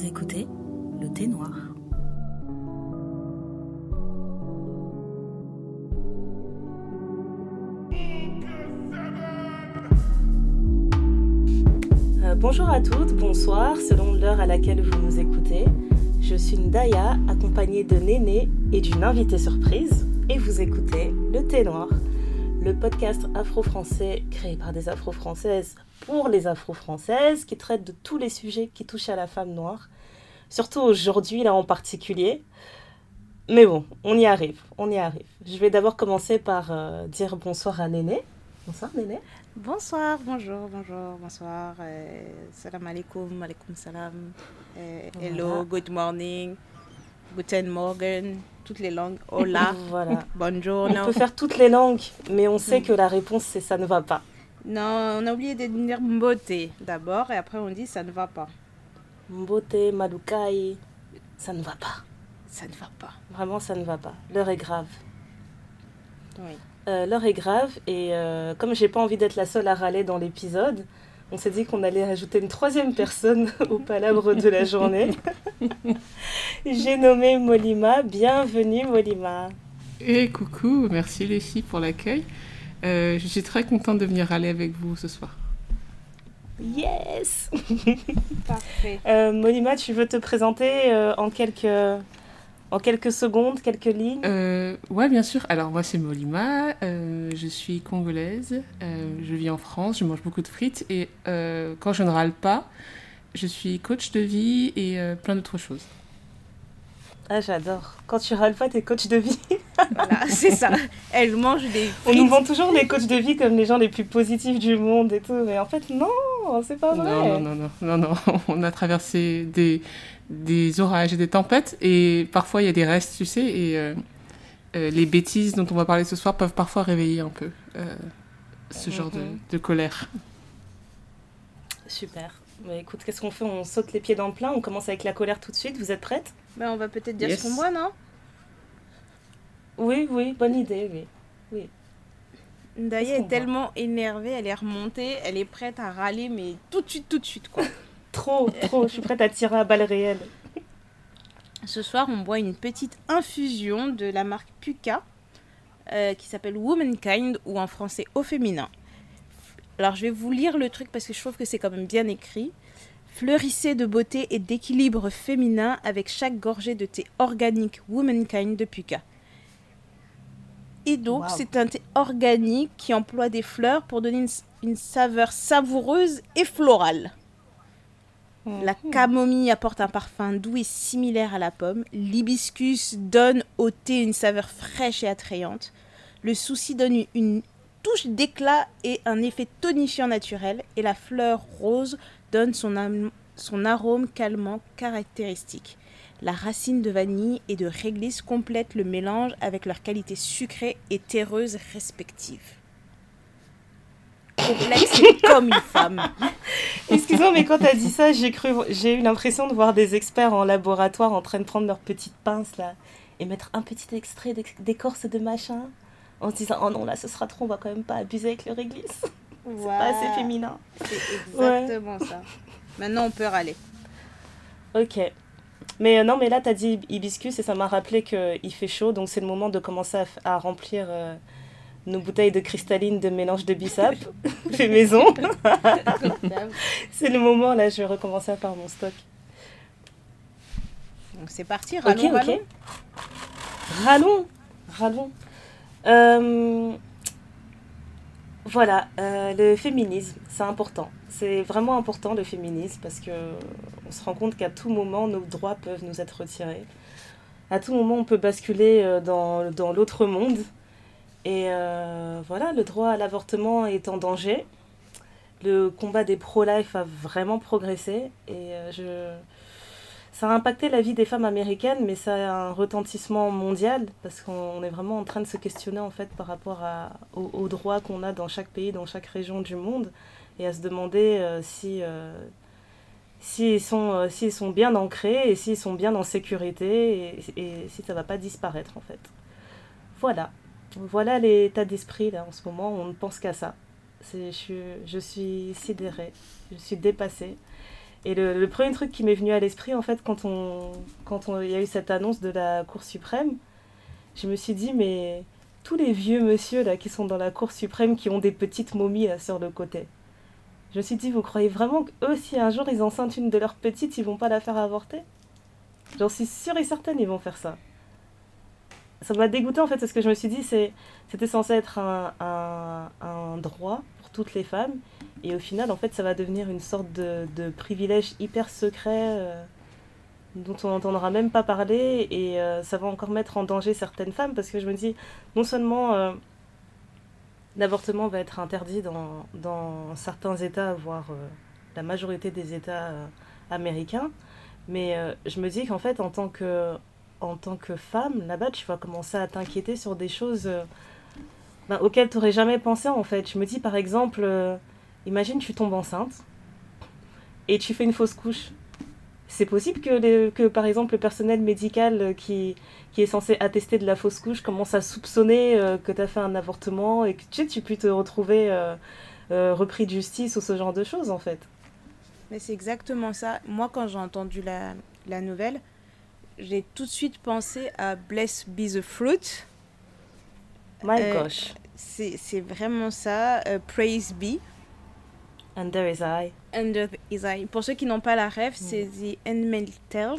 Vous écoutez le thé noir. Euh, bonjour à toutes, bonsoir, selon l'heure à laquelle vous nous écoutez. Je suis Ndaya, accompagnée de Néné et d'une invitée surprise, et vous écoutez Le Thé Noir, le podcast afro-français créé par des afro-françaises pour les afro-françaises qui traite de tous les sujets qui touchent à la femme noire, surtout aujourd'hui là en particulier. Mais bon, on y arrive, on y arrive. Je vais d'abord commencer par euh, dire bonsoir à Néné. Bonsoir Néné. Bonsoir, bonjour, bonjour, bonsoir. Euh, salam alaikum, alaikum salam. Euh, hello, Voilà. good morning, guten morgen, toutes les langues. Hola, Voilà. bonjour. On peut faire toutes les langues, mais on Mm. sait que la réponse c'est ça ne va pas. non, on a oublié de dire mbote d'abord et après on dit ça ne va pas. Mbote, Malukai, ça ne va pas. Ça ne va pas. Vraiment, ça ne va pas. L'heure est grave. Oui. Euh, L'heure est grave et euh, comme j'ai pas envie d'être la seule à râler dans l'épisode, on s'est dit qu'on allait ajouter une troisième personne au palabre de la journée. j'ai nommé Molima. Bienvenue Molima. Et coucou, merci les filles pour l'accueil. Euh, je suis très contente de venir aller avec vous ce soir. Yes. Parfait. Euh, Molima, tu veux te présenter euh, en quelques en quelques secondes, quelques lignes. Euh, ouais, bien sûr. Alors, moi, c'est Molima. euh, je suis congolaise. euh, je vis en France. Je mange beaucoup de frites. Et euh, quand je ne râle pas, je suis coach de vie et euh, plein d'autres choses. Ah, j'adore. Quand tu râles pas, t'es coach de vie. Voilà, c'est ça. Elle mange des On nous vend toujours les coachs de vie comme les gens les plus positifs du monde et tout, mais en fait non, c'est pas vrai. Non, non, non, non, non, non. On a traversé des, des orages et des tempêtes. Et parfois, il y a des restes, tu sais. Et euh, euh, les bêtises dont on va parler ce soir peuvent parfois réveiller un peu euh, ce genre de, Mhm. de colère. Super. Bah, écoute, qu'est-ce qu'on fait? On saute les pieds dans le plein, on commence avec la colère tout de suite. Vous êtes prête? Ben, on va peut-être dire Yes. ce qu'on boit, non? Oui, oui, bonne idée, oui. Ndaya Qu'est-ce qu'on est tellement énervée, elle est remontée, elle est prête à râler, mais tout de suite, tout de suite, quoi. Trop, trop, je suis prête à tirer à balles réelles. Ce soir, on boit une petite infusion de la marque Puka euh, qui s'appelle Womankind ou en français au féminin. Alors, je vais vous lire le truc parce que je trouve que c'est quand même bien écrit. Fleurissez de beauté et d'équilibre féminin avec chaque gorgée de thé organique Womankind de Puka. Et donc, Wow. c'est un thé organique qui emploie des fleurs pour donner une, une saveur savoureuse et florale. La camomille apporte un parfum doux et similaire à la pomme. L'hibiscus donne au thé une saveur fraîche et attrayante. Le souci donne une- une touche d'éclat et un effet tonifiant naturel. Et la fleur rose donne son, son arôme calmant caractéristique. La racine de vanille et de réglisse complètent le mélange avec leurs qualités sucrées et terreuses respectives. Complexe comme une femme. Excuse-moi, mais quand t'as dit ça, j'ai cru, j'ai eu l'impression de voir des experts en laboratoire en train de prendre leurs petites pinces là et mettre un petit extrait d'écorce de machin en se disant oh non là ce sera trop, on va quand même pas abuser avec le réglisse, c'est pas assez féminin. C'est exactement ça. Maintenant, on peut râler. Ok. Mais euh, non, mais là, t'as dit hibiscus et ça m'a rappelé qu'il fait chaud, donc c'est le moment de commencer à remplir euh, nos bouteilles de cristalline de mélange de bissap, fait maison. c'est le moment, là, je vais recommencer à faire mon stock. Donc, c'est parti, Ok, râlons, ok. râlons. Rallons, rallons. Euh, voilà, euh, le féminisme, c'est important. C'est vraiment important le féminisme parce que on se rend compte qu'à tout moment, nos droits peuvent nous être retirés. À tout moment, on peut basculer euh, dans, dans l'autre monde. Et euh, voilà, le droit à l'avortement est en danger. Le combat des pro-life a vraiment progressé. Et euh, je... ça a impacté la vie des femmes américaines, mais ça a un retentissement mondial parce qu'on est vraiment en train de se questionner en fait par rapport à, aux, aux droits qu'on a dans chaque pays, dans chaque région du monde, et à se demander euh, si euh, s'ils sont, euh, sont bien ancrés et s'ils sont bien en sécurité et, et si ça va pas disparaître en fait. Voilà, voilà l'état d'esprit là en ce moment. On ne pense qu'à ça. Je, suis- je suis sidérée, je suis dépassée. Et le, premier truc qui m'est venu à l'esprit, en fait, quand on, quand on, il y a eu cette annonce de la Cour suprême, je me suis dit, mais tous les vieux monsieur là qui sont dans la Cour suprême qui ont des petites momies sur le côté. Je me suis dit, vous croyez vraiment qu'eux, si un jour ils enceintent une de leurs petites, ils vont pas la faire avorter? J'en suis sûre et certaine, ils vont faire ça. Ça m'a dégoûté en fait, parce que je me suis dit, c'est, c'était censé être un, un, droit pour toutes les femmes, et au final, en fait, ça va devenir une sorte de, de privilège hyper secret. euh, dont on n'entendra même pas parler et euh, ça va encore mettre en danger certaines femmes parce que je me dis non seulement euh, l'avortement va être interdit dans, dans certains États, voire la majorité des États américains, mais je me dis qu'en fait en tant que, en tant que femme, là-bas tu vas commencer à t'inquiéter sur des choses euh, ben, auxquelles tu n'aurais jamais pensé en fait. Je me dis par exemple, euh, imagine tu tombes enceinte et tu fais une fausse couche. C'est possible que, que, par exemple, le personnel médical euh, qui, qui est censé attester de la fausse couche commence à soupçonner que tu as fait un avortement et que tu, sais, tu peux te retrouver repris de justice ou ce genre de choses, en fait. Mais c'est exactement ça. Moi, quand j'ai entendu la nouvelle, j'ai tout de suite pensé à Bless Be the Fruit. My Euh, gosh. C'est vraiment ça. euh, Praise Be. Under his eye. Under His Eye. Pour ceux qui n'ont pas la rêve, c'est The Handmaid's Tales,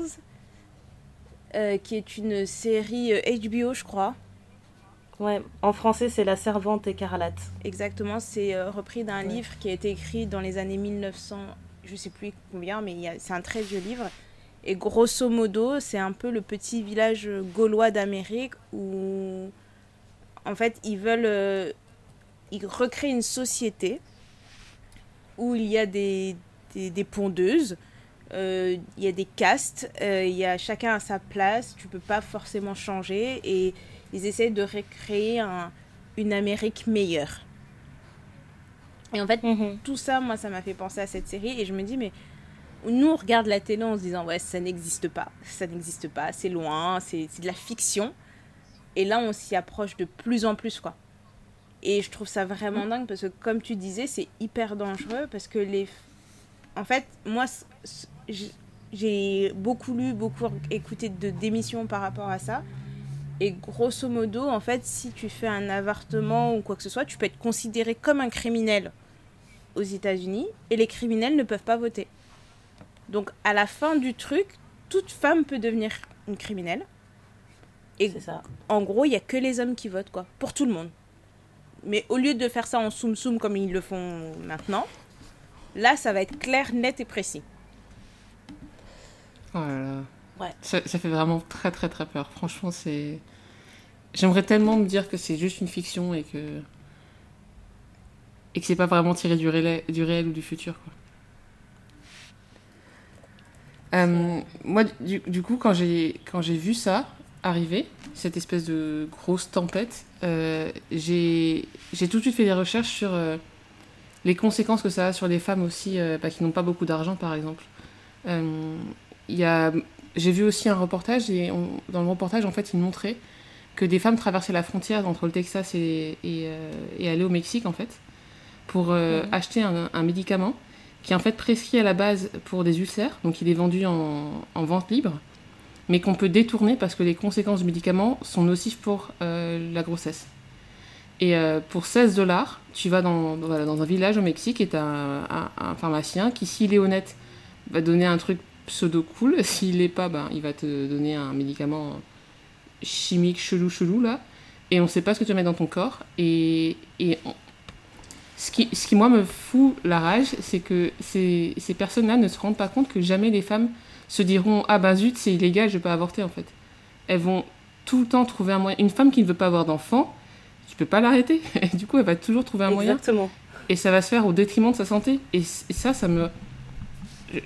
euh, qui est une série euh, HBO, je crois. Ouais, en français, c'est La Servante écarlate. Exactement, c'est euh, repris d'un Ouais. livre qui a été écrit dans les années 1900, je sais plus combien, mais c'est un très vieux livre. Et grosso modo, c'est un peu le petit village gaulois d'Amérique où, en fait, ils veulent, euh, ils recréent une société où il y a des, des, des pondeuses, euh, il y a des castes, euh, il y a chacun à sa place, tu peux pas forcément changer et ils essayent de recréer un, une Amérique meilleure. Et en fait, tout ça, moi, ça m'a fait penser à cette série et je me dis, mais nous, on regarde la télé en se disant, ouais, ça n'existe pas, ça n'existe pas, c'est loin, c'est de la fiction. Et là, on s'y approche de plus en plus, quoi. Et je trouve ça vraiment dingue parce que, comme tu disais, c'est hyper dangereux parce que les. En fait, moi, j'ai beaucoup lu, beaucoup écouté de d'émissions par rapport à ça. Et grosso modo, en fait, si tu fais un avortement ou quoi que ce soit, tu peux être considéré comme un criminel aux États-Unis et les criminels ne peuvent pas voter. Donc, à la fin du truc, toute femme peut devenir une criminelle. Et C'est ça. en gros, il n'y a que les hommes qui votent, quoi, pour tout le monde. Mais au lieu de faire ça en soum-soum comme ils le font maintenant, là, ça va être clair, net et précis. Oh là là. Ouais. Ça, ça fait vraiment très très très peur. Franchement, c'est. J'aimerais tellement me dire que c'est juste une fiction et que. Et que c'est pas vraiment tiré du réel, du réel ou du futur, quoi. Euh, moi, du, du coup, quand j'ai quand j'ai vu ça arriver, cette espèce de grosse tempête, euh, j'ai j'ai tout de suite fait des recherches sur euh, les conséquences que ça a sur les femmes aussi, bah, qui n'ont pas beaucoup d'argent, par exemple. Il a j'ai vu aussi un reportage et on- dans le reportage en fait il montrait que des femmes traversaient la frontière entre le Texas et, et, euh, et allaient au Mexique en fait pour euh, acheter un, un médicament qui est en fait prescrit à la base pour des ulcères donc il est vendu en, en vente libre mais qu'on peut détourner parce que les conséquences du médicament sont nocives pour euh, la grossesse et euh, pour 16 dollars tu vas dans, un village au Mexique et tu as un, pharmacien qui s'il est honnête va donner un truc pseudo cool. S'il l'est pas, ben, il va te donner un médicament chimique chelou chelou là. Et on sait pas ce que tu mets dans ton corps. Et, ce, qui, ce qui, moi, me fout la rage, c'est que ces, ces personnes-là ne se rendent pas compte que jamais les femmes se diront Ah ben zut, c'est illégal, je pas avorter en fait. Elles vont tout le temps trouver un moyen. Une femme qui ne veut pas avoir d'enfant, tu peux pas l'arrêter. Et du coup, elle va toujours trouver un moyen Exactement. et ça va se faire au détriment de sa santé. Et, ça, ça me.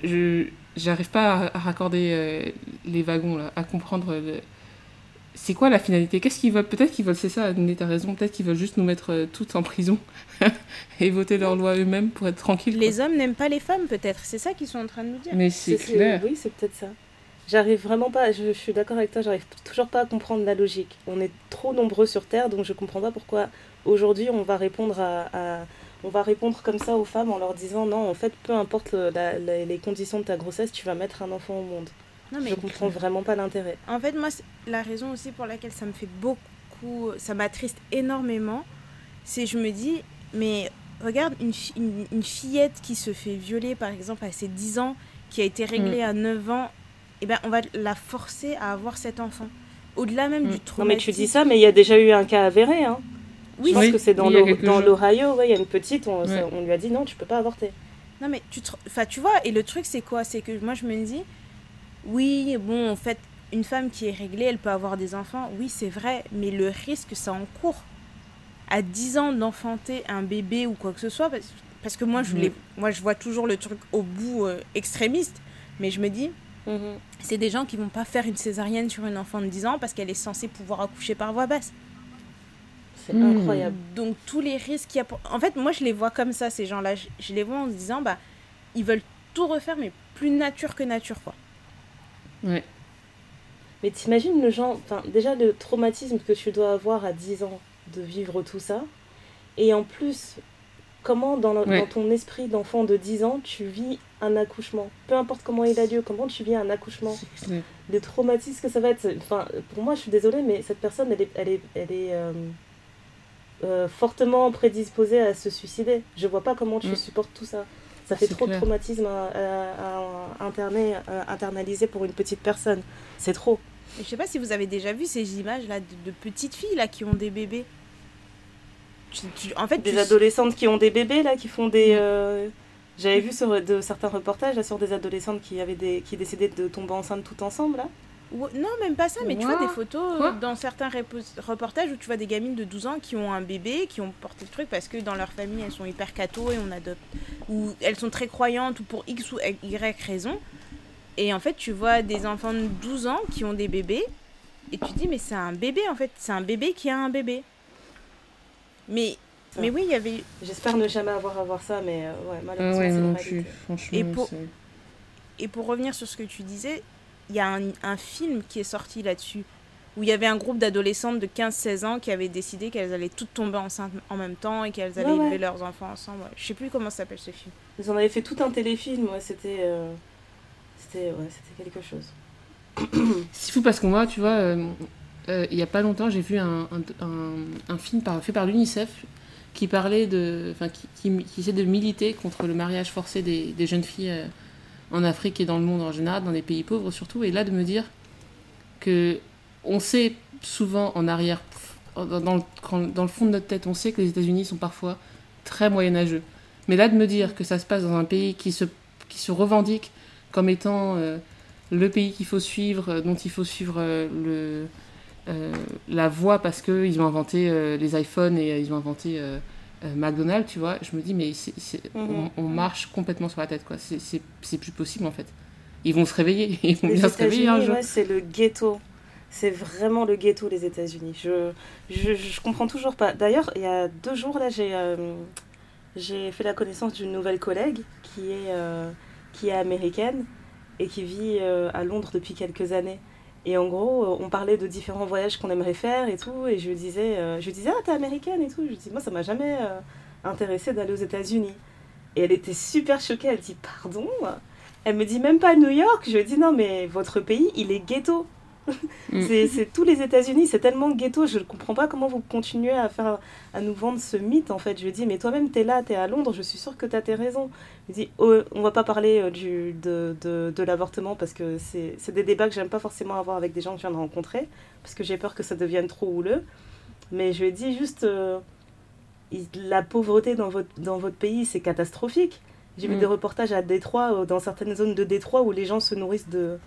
Je. J'arrive pas à, à raccorder euh, les wagons, là, à comprendre. le- C'est quoi la finalité? Qu'est-ce qu'ils veulent? Peut-être qu'ils veulent, c'est ça, Adné, t'as raison, peut-être qu'ils veulent juste nous mettre euh, toutes en prison et voter leurs lois eux-mêmes pour être tranquilles. Les hommes n'aiment pas les femmes, peut-être. C'est ça qu'ils sont en train de nous dire. Mais c'est clair. Oui, c'est peut-être ça. J'arrive vraiment pas, je, je suis d'accord avec toi, j'arrive toujours pas à comprendre la logique. On est trop nombreux sur Terre, donc je comprends pas pourquoi aujourd'hui on va répondre à, à- on va répondre comme ça aux femmes en leur disant non, en fait, peu importe les conditions de ta grossesse, tu vas mettre un enfant au monde. Non, mais je comprends vraiment pas l'intérêt. En fait, moi, la raison aussi pour laquelle ça me fait beaucoup, ça m'attriste énormément, c'est je me dis, mais regarde une, une, fillette qui se fait violer, par exemple, à ses 10 ans, qui a été réglée mm. à 9 ans, et eh ben, on va la forcer à avoir cet enfant. Au-delà même du traumatisme. Non, mais tu dis ça, mais il y a déjà eu un cas avéré. Hein. Oui, je pense que c'est dans l'Ohio, il y a une petite, on, on, lui a dit non, tu peux pas avorter. Non, mais tu, enfin, tu vois, et le truc, c'est quoi? C'est que moi, je me dis, oui, bon, en fait, une femme qui est réglée, elle peut avoir des enfants. Oui, c'est vrai, mais le risque, ça encourt. À 10 ans d'enfanter un bébé ou quoi que ce soit, parce, que moi, je, mm. moi, je vois toujours le truc au bout euh, extrémiste, mais je me dis, Mhm. C'est des gens qui vont pas faire une césarienne sur une enfant de 10 ans parce qu'elle est censée pouvoir accoucher par voie basse. C'est incroyable. Donc tous les risques qu'il y a En fait, moi je les vois comme ça, ces gens-là. Je, les vois en se disant, bah, ils veulent tout refaire, mais plus nature que nature, quoi. Ouais. Mais t'imagines le genre... Enfin, déjà le traumatisme que tu dois avoir à 10 ans de vivre tout ça. Et en plus, comment dans, dans ton esprit d'enfant de 10 ans, tu vis un accouchement, peu importe comment il a lieu, comment tu vis un accouchement, le traumatisme que ça va être. Enfin, pour moi, je suis désolée, mais cette personne, elle est, elle est, elle est euh, euh, fortement prédisposée à se suicider. Je vois pas comment tu mm. supportes tout ça. Ça fait trop de traumatisme à, interner, internaliser pour une petite personne. C'est trop. Je sais pas si vous avez déjà vu ces images là de, petites filles là qui ont des bébés. en fait, des adolescentes qui ont des bébés là, qui font des. Euh, j'avais vu sur de, certains reportages là, sur des adolescentes qui, avaient des, qui décidaient de tomber enceinte tout ensemble. Là. non, même pas ça, mais tu vois des photos euh, dans certains reportages où tu vois des gamines de 12 ans qui ont un bébé, qui ont porté le truc parce que dans leur famille elles sont hyper catho et on adopte. Ou elles sont très croyantes ou pour X ou Y raison. Et en fait, tu vois des enfants de 12 ans qui ont des bébés et tu dis, mais c'est un bébé en fait, c'est un bébé qui a un bébé. Mais mais oui, il y avait. J'espère ne jamais avoir à voir ça, mais euh, ouais, malheureusement, ah c'est franchement. Et pour... Et pour revenir sur ce que tu disais, il y a un, un film qui est sorti là-dessus, où il y avait un groupe d'adolescentes de 15-16 ans qui avaient décidé qu'elles allaient toutes tomber enceintes en même temps et qu'elles allaient élever leurs enfants ensemble. Je sais plus comment s'appelle ce film. Ils en avaient fait tout un téléfilm, ouais, c'était. Euh, c'était quelque chose. C'est fou parce qu'on voit, tu vois, euh, il y a pas longtemps, j'ai vu un, film fait par l'UNICEF qui parlait de, enfin, qui, essaie de militer contre le mariage forcé des, jeunes filles euh, en Afrique et dans le monde en général, dans les pays pauvres surtout, et là de me dire que on sait souvent en arrière, dans, le, fond de notre tête, on sait que les États-Unis sont parfois très moyenâgeux. Mais là de me dire que ça se passe dans un pays qui se revendique comme étant euh, le pays qu'il faut suivre, dont il faut suivre euh, le euh, la voix parce qu'ils ont inventé euh, les iPhones et euh, ils ont inventé McDonald's, tu vois, je me dis, mais mhm. on, marche complètement sur la tête, quoi. C'est plus possible, en fait. Ils vont se réveiller, ils vont bien se réveiller un jour. c'est le ghetto. C'est vraiment le ghetto, les États-Unis. Je, je, je, comprends toujours pas. D'ailleurs, il y a deux jours, là, j'ai j'ai fait la connaissance d'une nouvelle collègue qui est, qui est américaine et qui vit à Londres depuis quelques années. Et en gros, euh, on parlait de différents voyages qu'on aimerait faire et tout. Et je lui disais, euh, je disais ah, t'es américaine et tout. Je lui dis, moi, ça m'a jamais euh, intéressé d'aller aux États-Unis. Et elle était super choquée. Elle dit, pardon? Elle me dit, même pas New York. Je lui dis, non, mais votre pays, il est ghetto. Mm. c'est tous les États-Unis, c'est tellement ghetto, je ne comprends pas comment vous continuez à, faire, à nous vendre ce mythe en fait. Je lui dis, mais toi-même, tu es là, tu es à Londres, je suis sûre que tu as tes raisons. Je lui dis, oh, on va pas parler euh, du, de, de, de l'avortement parce que c'est des débats que j'aime pas forcément avoir avec des gens que je viens de rencontrer parce que j'ai peur que ça devienne trop houleux. Mais je lui ai dit juste, euh, la pauvreté dans votre, dans votre pays, c'est catastrophique. J'ai vu mm. des reportages à Détroit, euh, dans certaines zones de Détroit où les gens se nourrissent de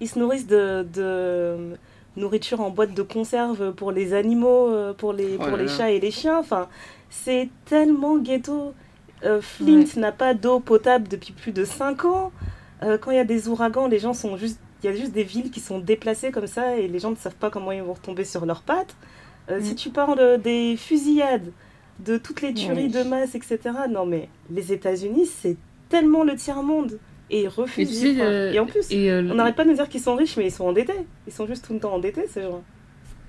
ils se nourrissent de, nourriture en boîte de conserve pour les animaux, euh, pour les, oh pour les chats et les chiens. Enfin, c'est tellement ghetto. Euh, Flint n'a pas d'eau potable depuis plus de 5 ans. Euh, quand il y a des ouragans, les gens sont juste. Il y a juste des villes qui sont déplacées comme ça et les gens ne savent pas comment ils vont retomber sur leurs pattes. Si mm. tu parles des fusillades, de toutes les tueries de masse, etc. Non, mais les États-Unis, c'est tellement le tiers-monde et ils refusent. Et, en plus, euh, on n'arrête pas de nous dire qu'ils sont riches, mais ils sont endettés. Ils sont juste tout le temps endettés, ces gens.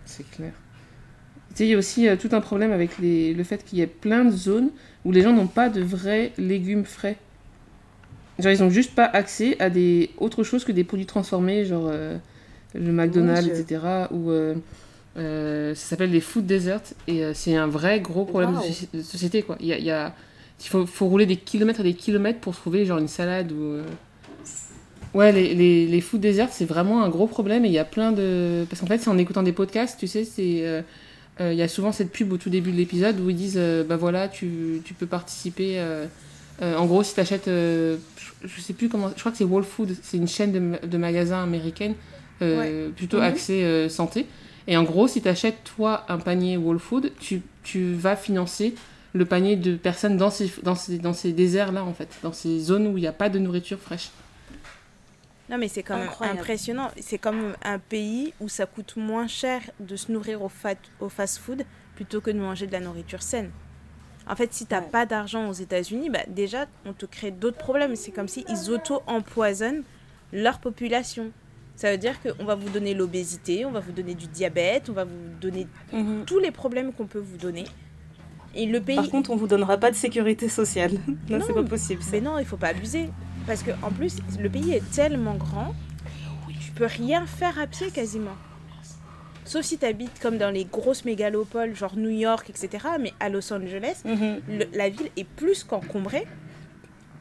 C'est clair. Tu sais, il y a aussi euh, tout un problème avec les, le fait qu'il y ait plein de zones où les gens n'ont pas de vrais légumes frais. Genre, ils ont juste pas accès à des autre chose que des produits transformés, genre euh, le McDonald's, etc. Ou euh, euh, ça s'appelle les food deserts et euh, c'est un vrai gros problème de, société quoi. Il y a, il y a- il faut, faut rouler des kilomètres et des kilomètres pour trouver genre une salade ou euh, ouais les, les, les food deserts c'est vraiment un gros problème et il y a plein de parce qu'en fait c'est en écoutant des podcasts tu sais c'est euh, euh, il y a souvent cette pub au tout début de l'épisode où ils disent euh, bah voilà tu, tu peux participer en gros si t'achètes euh, je, je sais plus comment je crois que c'est Whole Food c'est une chaîne de, de magasins américaine plutôt Mhm. axée santé. Et en gros si t'achètes toi un panier Whole Food tu, tu vas financer le panier de personnes dans ces, dans ces, dans ces déserts là en fait dans ces zones où il n'y a pas de nourriture fraîche Non, mais c'est quand même Incroyable. impressionnant. C'est comme un pays où ça coûte moins cher de se nourrir au, fat- au fast-food plutôt que de manger de la nourriture saine. En fait, si t'as Ouais. pas d'argent aux États-Unis, bah, déjà, on te crée d'autres problèmes. C'est comme si ils auto-empoisonnent leur population. Ça veut dire qu'on va vous donner l'obésité, on va vous donner du diabète, on va vous donner Mhm. tous les problèmes qu'on peut vous donner. Et le pays. Par contre, on vous donnera pas de sécurité sociale. Non, Non, c'est pas possible. ça. Mais non, il faut pas abuser. Parce que en plus, le pays est tellement grand, tu peux rien faire à pied quasiment. Sauf si tu habites comme dans les grosses mégalopoles, genre New York, etc. Mais à Los Angeles, Mhm. le- la ville est plus qu'encombrée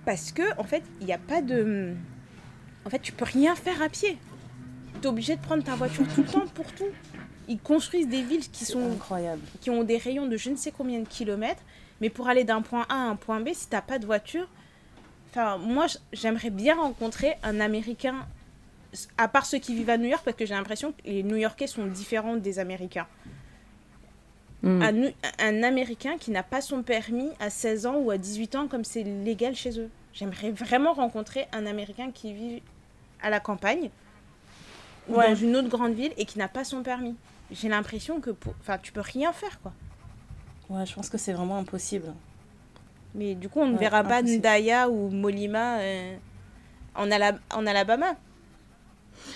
parce que en fait, il n'y a pas de. En fait, tu peux rien faire à pied. Tu es obligé de prendre ta voiture tout le temps pour tout. Ils construisent des villes qui sont incroyable. qui ont des rayons de je ne sais combien de kilomètres, mais pour aller d'un point A à un point B, si t'as pas de voiture, enfin moi j'aimerais bien rencontrer un Américain, à part ceux qui vivent à New York, parce que j'ai l'impression que les New-Yorkais sont différents des Américains. Mm. Un, Américain qui n'a pas son permis à 16 ans ou à 18 ans comme c'est légal chez eux. J'aimerais vraiment rencontrer un Américain qui vit à la campagne ou dans une autre grande ville et qui n'a pas son permis. J'ai l'impression que pour... enfin, tu peux rien faire quoi. Ouais, je pense que c'est vraiment impossible. Mais du coup, on ne Ouais, verra pas. Ndaya ou Molima euh, en, Ala- en Alabama.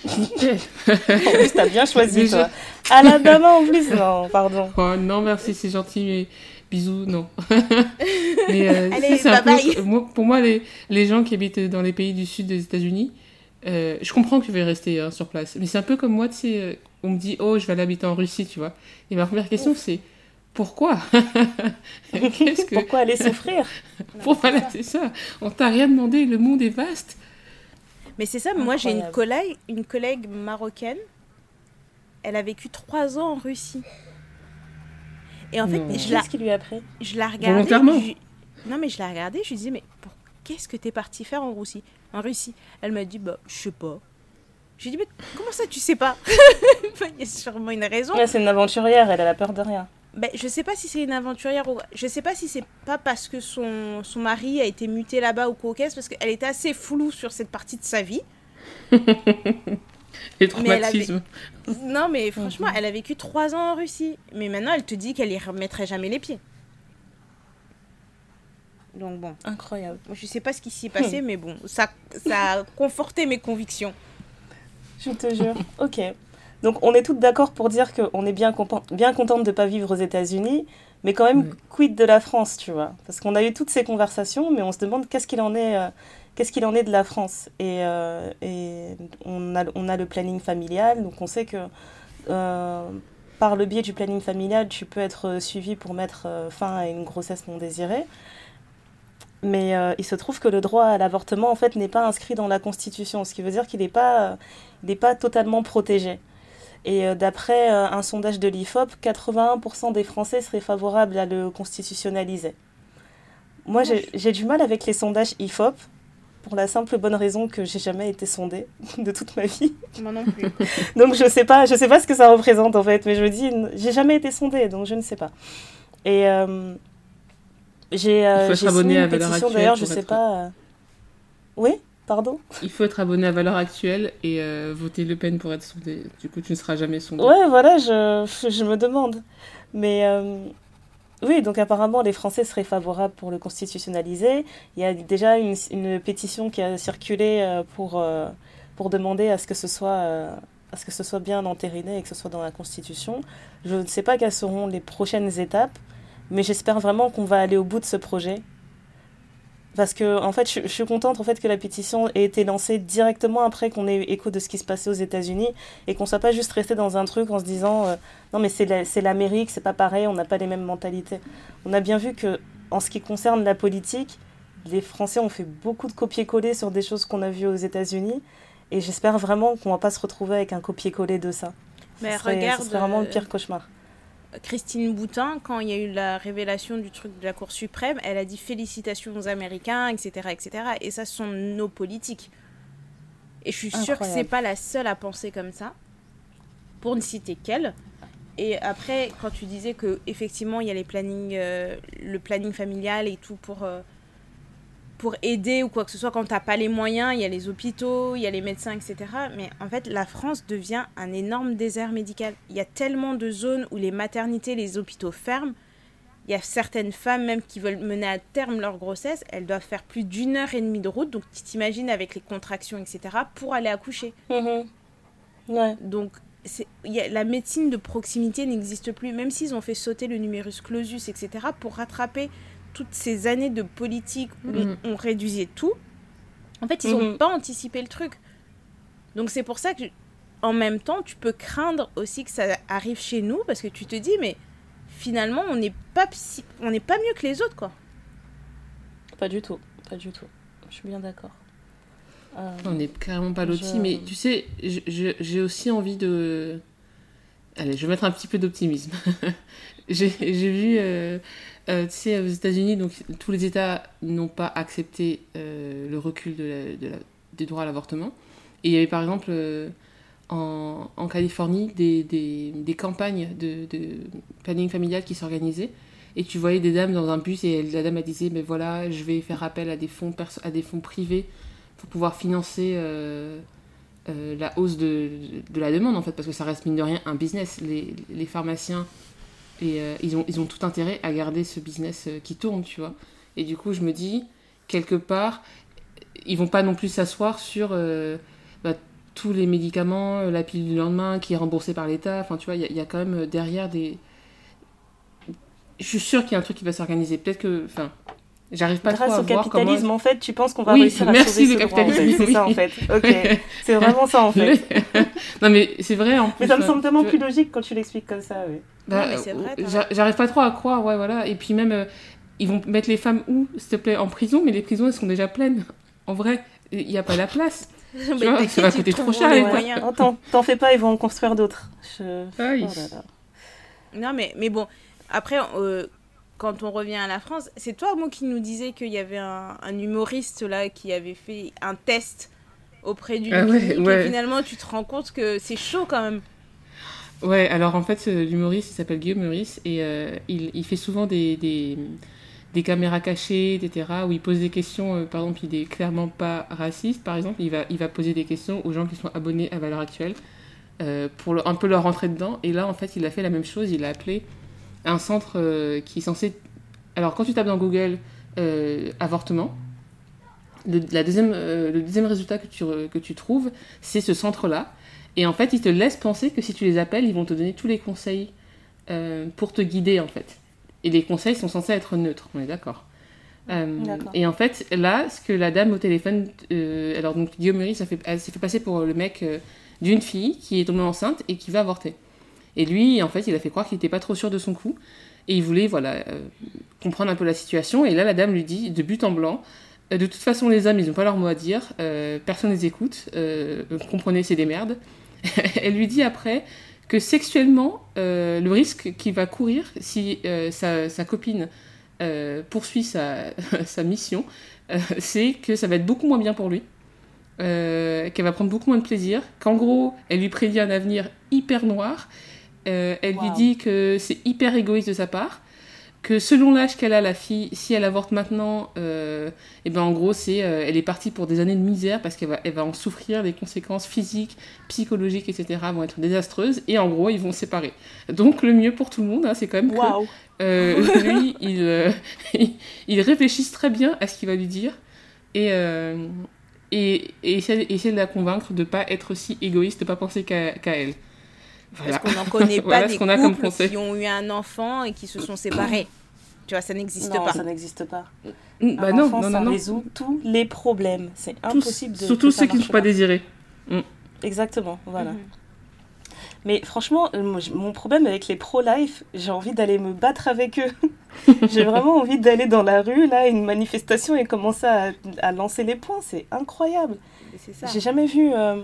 En plus, t'as bien choisi, Déjà. toi. Alabama en plus, non, pardon. Oh non, merci, c'est gentil, mais bisous, non. mais euh, Allez, si, bye peu- moi, pour moi, les, les gens qui habitent dans les pays du sud des États-Unis, euh, je comprends que tu veux rester hein, sur place. Mais c'est un peu comme moi, tu sais, euh, on me dit, oh, je vais aller habiter en Russie, tu vois. Et ma première question, c'est pourquoi? Qu'est-ce que. Pourquoi aller souffrir? Pour, voilà, c'est ça. On t'a rien demandé, le monde est vaste. Mais c'est ça, moi j'ai une collègue, une collègue marocaine. Elle a vécu trois ans en Russie. Et en fait, Non. je la, Qu'est-ce qui lui a pris je la regardais. Volontairement je- Non, mais je la regardais, je lui disais, mais pour... qu'est-ce que t'es parti faire en Russie? En Russie Elle m'a dit, bah, je sais pas. J'ai dit, mais comment ça, tu sais pas? Il y a sûrement une raison. Ouais, C'est une aventurière, elle a la peur de rien. Ben, je sais pas si c'est une aventurière ou je sais pas si c'est pas parce que son, son mari a été muté là-bas ou quoi qu'est-ce parce qu'elle était assez floue sur cette partie de sa vie. Les Mais traumatismes. Non mais franchement, elle a vécu trois ans en Russie, mais maintenant elle te dit qu'elle y remettrait jamais les pieds. Donc bon, Incroyable. moi, je sais pas ce qui s'y est passé, mais bon, ça, ça a conforté mes convictions. Je te jure. ok. Donc on est toutes d'accord pour dire qu'on est bien, bien contente de ne pas vivre aux États-Unis, mais quand même Ouais. quid de la France, tu vois? Parce qu'on a eu toutes ces conversations, mais on se demande qu'est-ce qu'il en est, euh, qu'est-ce qu'il en est de la France? Et, euh, et on, a, on a le planning familial, donc on sait que euh, par le biais du planning familial, tu peux être suivi pour mettre euh, fin à une grossesse non désirée. Mais euh, il se trouve que le droit à l'avortement, en fait, n'est pas inscrit dans la Constitution, ce qui veut dire qu'il n'est pas, euh, pas totalement protégé. Et euh, d'après euh, un sondage de l'IFOP, 81% des Français seraient favorables à le constitutionnaliser. Moi, j'ai du mal avec les sondages IFOP, pour la simple bonne raison que j'ai jamais été sondée de toute ma vie. Moi non plus. Donc je sais pas, je sais pas ce que ça représente en fait, mais je me dis, j'ai jamais été sondée, donc je ne sais pas. Et j'ai Il faut euh, être j'ai abonné signé à une pétition d'ailleurs, je sais être- pas. euh, Oui, pardon? Il faut être abonné à Valeurs Actuelles et euh, voter Le Pen pour être sondé. Du coup, tu ne seras jamais sondé. Ouais, voilà, je, je me demande. Mais euh, oui, donc apparemment, les Français seraient favorables pour le constitutionnaliser. Il y a déjà une, une pétition qui a circulé pour, pour demander à ce que ce soit à ce que ce soit bien entériné et que ce soit dans la Constitution. Je ne sais pas quelles seront les prochaines étapes, mais j'espère vraiment qu'on va aller au bout de ce projet. Parce que, en fait, je, suis contente en fait, que la pétition ait été lancée directement après qu'on ait eu écho de ce qui se passait aux États-Unis et qu'on ne soit pas juste resté dans un truc en se disant euh, non, mais c'est l'Amérique, c'est pas pareil, on n'a pas les mêmes mentalités. On a bien vu que, en ce qui concerne la politique, les Français ont fait beaucoup de copier-coller sur des choses qu'on a vues aux États-Unis et j'espère vraiment qu'on va pas se retrouver avec un copier-coller de ça. Mais regarde, c'est vraiment le pire cauchemar. Christine Boutin, quand il y a eu la révélation du truc de la Cour suprême, elle a dit félicitations aux Américains, etc., etc. Et ça, ce sont nos politiques. Et je suis sûre que c'est pas la seule à penser comme ça, pour ne citer qu'elle. Et après, quand tu disais que effectivement il y a les plannings, euh, le planning familial et tout pour euh, pour aider ou quoi que ce soit quand t'as pas les moyens. Il y a les hôpitaux, il y a les médecins, etc. Mais en fait, la France devient un énorme désert médical. Il y a tellement de zones où les maternités, les hôpitaux ferment. Il y a certaines femmes même qui veulent mener à terme leur grossesse. Elles doivent faire plus d'une heure et demie de route. Donc tu t'imagines avec les contractions, etc. pour aller accoucher. Mm-hmm. Ouais. Donc y a, la médecine de proximité n'existe plus. Même s'ils ont fait sauter le numerus clausus, etc. pour rattraper toutes ces années de politique où mm. on, réduisait tout, en fait, ils n'ont mm-hmm. pas anticipé le truc. Donc c'est pour ça que, en même temps, tu peux craindre aussi que ça arrive chez nous parce que tu te dis, mais finalement, on n'est pas, on n'est pas mieux que les autres, quoi. Pas du tout, pas du tout. Je suis bien d'accord. Euh, on n'est carrément pas lotis, mais tu sais, j'ai aussi envie de. Allez, je vais mettre un petit peu d'optimisme. j'ai vu. Euh, euh, tu sais, aux États-Unis, donc tous les États n'ont pas accepté euh, le recul de des droits à l'avortement. Et il y avait par exemple euh, en, Californie des, campagnes de, planning familial qui s'organisaient. Et tu voyais des dames dans un bus et la dame a disait Mais voilà, je vais faire appel à des fonds, à des fonds privés pour pouvoir financer la hausse de, la demande en fait, parce que ça reste mine de rien un business. Les pharmaciens et euh, ils, ont, tout intérêt à garder ce business euh, qui tourne, tu vois. Et du coup, je me dis, quelque part, ils vont pas non plus s'asseoir sur euh, bah, tous les médicaments, la pile du lendemain qui est remboursée par l'État. Enfin, tu vois, il y, a quand même derrière des. Je suis sûre qu'il y a un truc qui va s'organiser. Peut-être que. J'arrive pas Grâce trop à au voir capitalisme, comment... en fait, tu penses qu'on va réussir à merci sauver ce droit, en fait. C'est ça, en fait. Ok, c'est vraiment ça, en fait. non, mais c'est vrai, en plus. Mais ça me semble tellement plus logique quand tu l'expliques comme ça, oui. Bah, vrai. J'arrive pas trop à croire, ouais, voilà. Et puis même, euh, ils vont mettre les femmes où, s'il te plaît, en prison, mais les prisons, elles sont déjà pleines. En vrai, il n'y a pas la place. tu vois, ça va coûter trop cher, les moyens. T'en fais pas, ils vont en construire d'autres. Je... Ah, oui. oh non, mais, mais bon, après... Euh, quand on revient à la France, c'est toi, moi, qui nous disais qu'il y avait un, humoriste là qui avait fait un test auprès du ah et finalement tu te rends compte que c'est chaud quand même. Ouais, alors en fait, l'humoriste, il s'appelle Guillaume Meurice et euh, il, il, fait souvent des, des, des, caméras cachées, etc., où il pose des questions, euh, par exemple, il est clairement pas raciste, par exemple, il va, il va poser des questions aux gens qui sont abonnés à Valeur Actuelle euh, pour un peu leur rentrer dedans. Et là, en fait, il a fait la même chose, il a appelé un centre euh, qui est censé. Alors, quand tu tapes dans Google euh, avortement, le, la deuxième, euh, le deuxième résultat que tu, que tu trouves, c'est ce centre-là. Et en fait, ils te laissent penser que si tu les appelles, ils vont te donner tous les conseils pour te guider, en fait. Et les conseils sont censés être neutres, on est d'accord. et en fait, là, ce que la dame au téléphone, alors donc Guillaume elle s'est fait passer pour le mec d'une fille qui est tombée enceinte et qui va avorter. Et lui, en fait, il a fait croire qu'il n'était pas trop sûr de son coup. Et il voulait, voilà, euh, comprendre un peu la situation. Et là, la dame lui dit, de but en blanc, euh, de toute façon, les hommes, ils n'ont pas leur mot à dire. Euh, personne ne les écoute. comprenez, c'est des merdes. Elle lui dit après que sexuellement, le risque qu'il va courir si sa, copine poursuit sa mission, c'est que ça va être beaucoup moins bien pour lui. qu'elle va prendre beaucoup moins de plaisir, qu'en gros, elle lui prédit un avenir hyper noir, euh, elle lui dit que c'est hyper égoïste de sa part, que selon l'âge qu'elle a, la fille, si elle avorte maintenant, et euh, eh ben en gros, c'est, euh, elle est partie pour des années de misère parce qu'elle va, elle va en souffrir, les conséquences physiques, psychologiques, etc. vont être désastreuses, et en gros, ils vont se séparer. Donc le mieux pour tout le monde, hein, c'est quand même que lui, il, il, réfléchisse très bien à ce qu'il va lui dire, et, et, et essayer, essayer de la convaincre de pas être aussi égoïste, de pas penser qu'à qu'à elle. Voilà. Parce qu'on n'en connaît pas Voilà des ce qu'on a comme couples qui ont eu un enfant et qui se sont séparés. tu vois, ça n'existe Non, pas. ça n'existe pas. Mm, Bah un non, enfant, non, ça non, résout tous les problèmes. C'est Tous, impossible de. surtout ceux qui ne sont pas désirés. Exactement, voilà. Mhm. Mais franchement, euh, mon problème avec les pro-life, j'ai envie d'aller me battre avec eux. j'ai vraiment envie d'aller dans la rue, là, une manifestation et commencer à, à lancer les poings. C'est incroyable. Et C'est ça. J'ai jamais vu euh,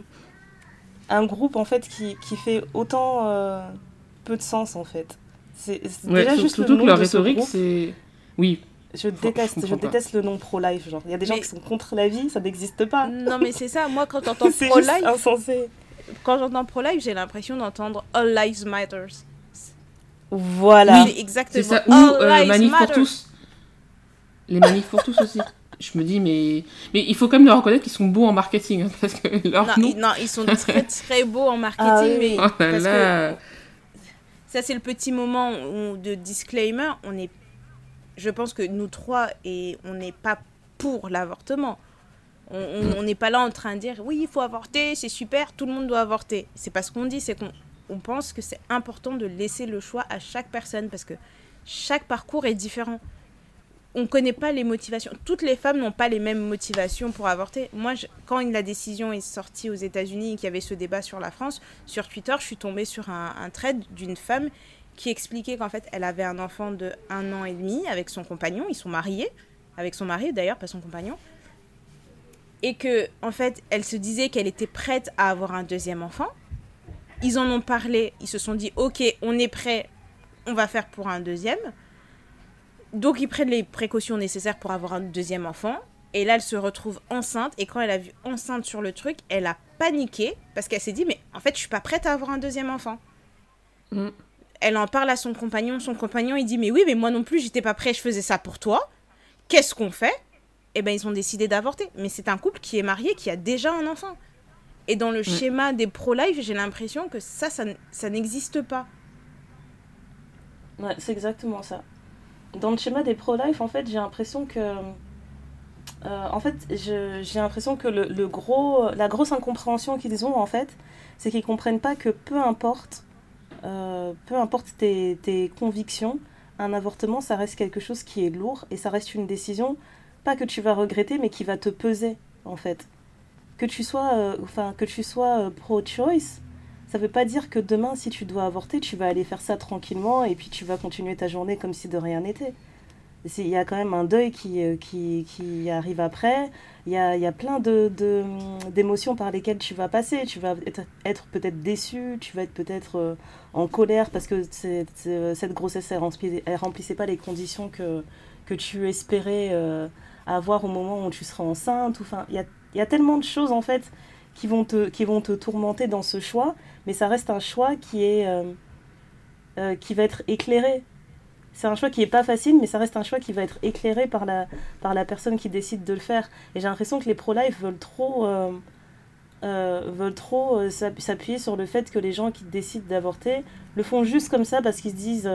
un groupe, en fait, qui, qui fait autant euh, peu de sens, en fait. C'est Ouais, déjà juste le surtout que nom leur rhétorique, c'est. Oui, Je déteste, je, déteste le nom pro-life. Genre, il y a des gens qui sont contre la vie, ça n'existe pas. Non, mais c'est ça. Moi, quand j'entends pro-life, insensé. quand j'entends pro-life, j'ai l'impression d'entendre All Lives Matters. Voilà. C'est exactement ça. Ou euh, manif pour tous. Les manifs pour tous aussi. Je me dis, mais. Mais il faut quand même leur reconnaître qu'ils sont beaux en marketing. hein, parce que leur Non, nom. ils, non, ils sont très très beaux en marketing, Ah oui. mais Oh là parce là. que ça c'est le petit moment où- de disclaimer. On est, je pense que nous trois et on n'est pas pour l'avortement. On- On on n'est pas là en train de dire oui il faut avorter, c'est super, tout le monde doit avorter. C'est pas ce qu'on dit, c'est qu'on on pense que c'est important de laisser le choix à chaque personne parce que chaque parcours est différent. On connaît pas les motivations. Toutes les femmes n'ont pas les mêmes motivations pour avorter. Moi, quand la décision est sortie aux États-Unis et qu'il y avait ce débat sur la France, sur Twitter, je suis tombée sur un, un thread d'une femme qui expliquait qu'en fait, elle avait un enfant de un an et demi avec son compagnon. Ils sont mariés, avec son mari d'ailleurs, pas son compagnon. Et que, en fait, elle se disait qu'elle était prête à avoir un deuxième enfant. Ils en ont parlé, ils se sont dit, ok, on est prêt, on va faire pour un deuxième. Donc ils prennent les précautions nécessaires pour avoir un deuxième enfant. Et là, elle se retrouve enceinte. Et quand elle a vu enceinte sur le truc, elle a paniqué parce qu'elle s'est dit, mais en fait, je suis pas prête à avoir un deuxième enfant. Mm. Elle en parle à son compagnon. Son compagnon, il dit, mais oui, mais moi non plus, j'étais pas prêt, je faisais ça pour toi. Qu'est-ce qu'on fait? Eh ben, ils ont décidé d'avorter. Mais c'est un couple qui est marié, qui a déjà un enfant. Et dans le schéma des pro-life, j'ai l'impression que ça, ça, ça n'existe pas. Ouais, c'est exactement ça. Dans le schéma des pro-life, en fait, j'ai l'impression que. euh, en fait, j'ai l'impression que le, gros, la grosse incompréhension qu'ils ont, en fait, c'est qu'ils comprennent pas que peu importe, euh, peu importe tes, convictions, un avortement, ça reste quelque chose qui est lourd et ça reste une décision, pas que tu vas regretter, mais qui va te peser, en fait. Que tu sois, euh, enfin, que tu sois pro-choice, ça veut pas dire que demain, si tu dois avorter, tu vas aller faire ça tranquillement et puis tu vas continuer ta journée comme si de rien n'était. Il y a quand même un deuil qui, euh, qui, qui arrive après. Il y a, y a plein de, de, d'émotions par lesquelles tu vas passer. Tu vas être, être peut-être déçu, tu vas être peut-être euh, en colère parce que cette grossesse, elle remplissait, pas les conditions que, que tu espérais euh, avoir au moment où tu seras enceinte. Enfin, il y a, y a tellement de choses en fait qui vont te, qui vont te tourmenter dans ce choix, mais ça reste un choix euh, euh, qui va être éclairé. C'est un choix qui est pas facile, mais ça reste un choix qui va être éclairé par la, personne qui décide de le faire. Et j'ai l'impression que les pro-life veulent trop, euh, s'appuyer sur le fait que les gens qui décident d'avorter le font juste comme ça parce qu'ils se disent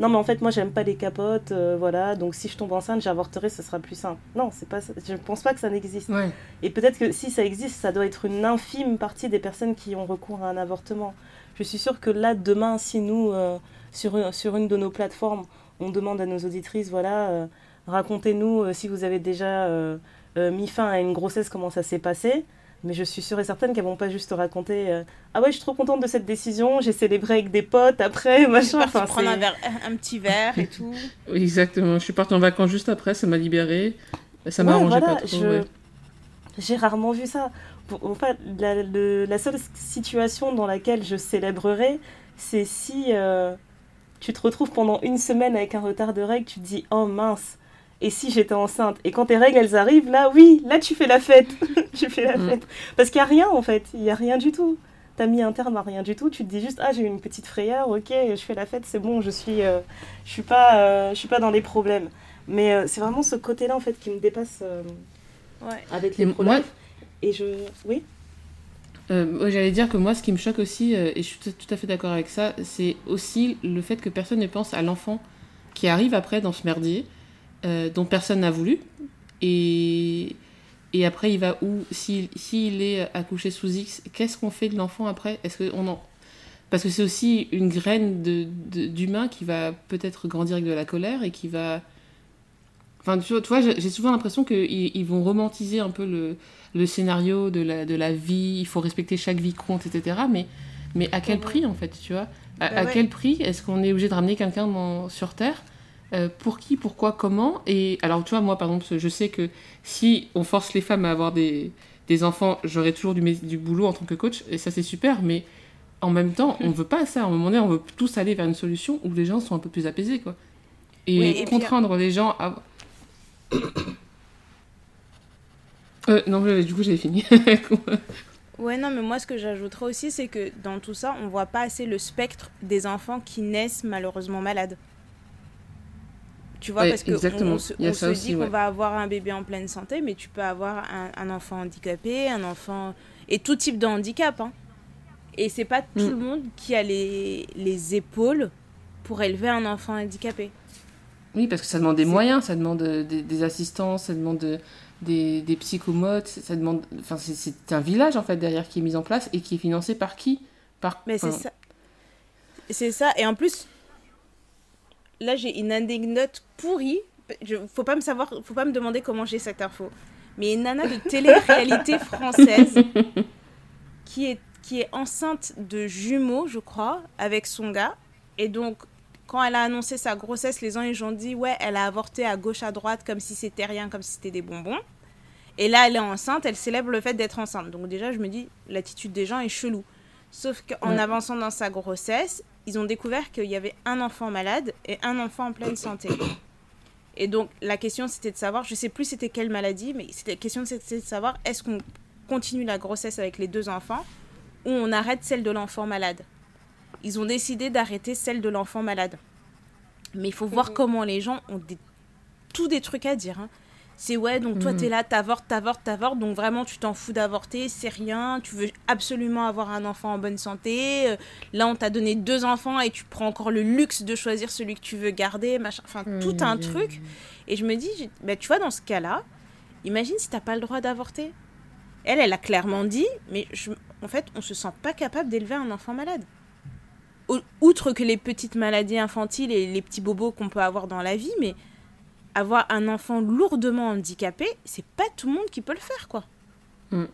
non mais en fait moi j'aime pas les capotes, euh, voilà, donc si je tombe enceinte j'avorterai, ce sera plus simple. Non, c'est pas, ça. je pense pas que ça n'existe. Ouais. Et peut-être que si ça existe, ça doit être une infime partie des personnes qui ont recours à un avortement. Je suis sûre que là, demain, si nous, euh, sur, une- sur une de nos plateformes, on demande à nos auditrices, voilà, euh, racontez-nous si vous avez déjà mis fin à une grossesse, comment ça s'est passé. Mais je suis sûre et certaine qu'elles vont pas juste raconter euh, Ah ouais, je suis trop contente de cette décision, j'ai célébré avec des potes après, Je suis machin. partie Enfin, prendre un, verre- un petit verre et tout. Oui, Exactement. Je suis partie en vacances juste après, ça m'a libérée. Ça m'a Ouais, arrangé voilà, pas trop. je- ouais. J'ai rarement vu ça. Pour- En fait, la, le- la seule situation dans laquelle je célébrerai, c'est si euh, tu te retrouves pendant une semaine avec un retard de règles, tu te dis oh mince. Et si j'étais enceinte Et quand tes règles elles arrivent, là oui, là tu fais la fête. tu fais la Mm. fête. Parce qu'il n'y a rien en fait, il n'y a rien du tout. T'as mis un terme à rien du tout, tu te dis juste ah j'ai eu une petite frayeur, ok, je fais la fête, c'est bon, je suis, euh, je suis pas, euh, je suis pas dans les problèmes. Mais euh, c'est vraiment ce côté-là en fait qui me dépasse euh, Ouais. avec Et les moi-. Et je. Oui Euh, J'allais dire que moi, ce qui me choque aussi, euh, et je suis tout, tout à fait d'accord avec ça, c'est aussi le fait que personne ne pense à l'enfant qui arrive après dans ce merdier, euh, dont personne n'a voulu. Et, Et après, il va où? S'il s'il est accouché sous X, qu'est-ce qu'on fait de l'enfant après? Est-ce qu'on en... Parce que c'est aussi une graine de, de- d'humain qui va peut-être grandir avec de la colère et qui va... Enfin, tu vois, j'ai souvent l'impression qu'ils ils vont romantiser un peu le, le scénario de la, de la vie, il faut respecter chaque vie compte, etc. Mais, mais à quel prix, en fait, tu vois? À, Bah à quel prix est-ce qu'on est obligé de ramener quelqu'un sur Terre Euh, Pour qui Pourquoi Comment Et alors, tu vois, moi, par exemple, je sais que si on force les femmes à avoir des, des enfants, j'aurai toujours du, du boulot en tant que coach, et ça, c'est super, mais en même temps, on veut pas ça. À un moment donné, on veut tous aller vers une solution où les gens sont un peu plus apaisés, quoi. Et, Oui, et puis- contraindre les gens à... Euh, non, du coup, j'ai fini. Ouais, non, mais moi, ce que j'ajouterais aussi, c'est que dans tout ça, on voit pas assez le spectre des enfants qui naissent malheureusement malades. Tu vois, Ouais, parce que on- on, se, on aussi, dit qu'on ouais. va avoir un bébé en pleine santé, mais tu peux avoir un, un enfant handicapé, un enfant... Et tout type de handicap, hein. Et c'est pas tout Mm. le monde qui a les, les épaules pour élever un enfant handicapé. Oui, parce que ça demande des moyens, ça demande euh, des, des assistants, ça demande euh, des, des psychomotes, ça demande... Enfin, c'est- un village, en fait, derrière qui est mis en place et qui est financé par qui? Par... Mais c'est ça. C'est ça. Et en plus, là, j'ai une anecdote pourrie. Je, faut pas me savoir, faut pas me demander comment j'ai cette info. Mais une nana de télé-réalité française qui est, qui est enceinte de jumeaux, je crois, avec son gars. Et donc, quand elle a annoncé sa grossesse, les gens ils ont dit ouais, elle a avorté à gauche à droite comme si c'était rien, comme si c'était des bonbons. Et là, elle est enceinte, elle célèbre le fait d'être enceinte. Donc déjà, je me dis, l'attitude des gens est chelou. Sauf qu'en Ouais. avançant dans sa grossesse, ils ont découvert qu'il y avait un enfant malade et un enfant en pleine santé. Et donc, la question, c'était de savoir, je sais plus c'était quelle maladie, mais c'était la question, c'était de savoir, est-ce qu'on continue la grossesse avec les deux enfants ou on arrête celle de l'enfant malade? Ils ont décidé d'arrêter celle de l'enfant malade. Mais il faut voir Mhm. comment les gens ont des... tous des trucs à dire. hein. C'est ouais, donc toi, Mhm. t'es là, t'avortes, t'avortes, t'avortes, donc vraiment, tu t'en fous d'avorter, c'est rien, tu veux absolument avoir un enfant en bonne santé. euh, Là, on t'a donné deux enfants et tu prends encore le luxe de choisir celui que tu veux garder, machin. Enfin, tout un truc. Et je me dis, bah, tu vois, dans ce cas-là, imagine si t'as pas le droit d'avorter. Elle, elle a clairement dit, mais je- en fait, on se sent pas capable d'élever un enfant malade. Outre que les petites maladies infantiles et les petits bobos qu'on peut avoir dans la vie, mais avoir un enfant lourdement handicapé, c'est pas tout le monde qui peut le faire, quoi. Ouais.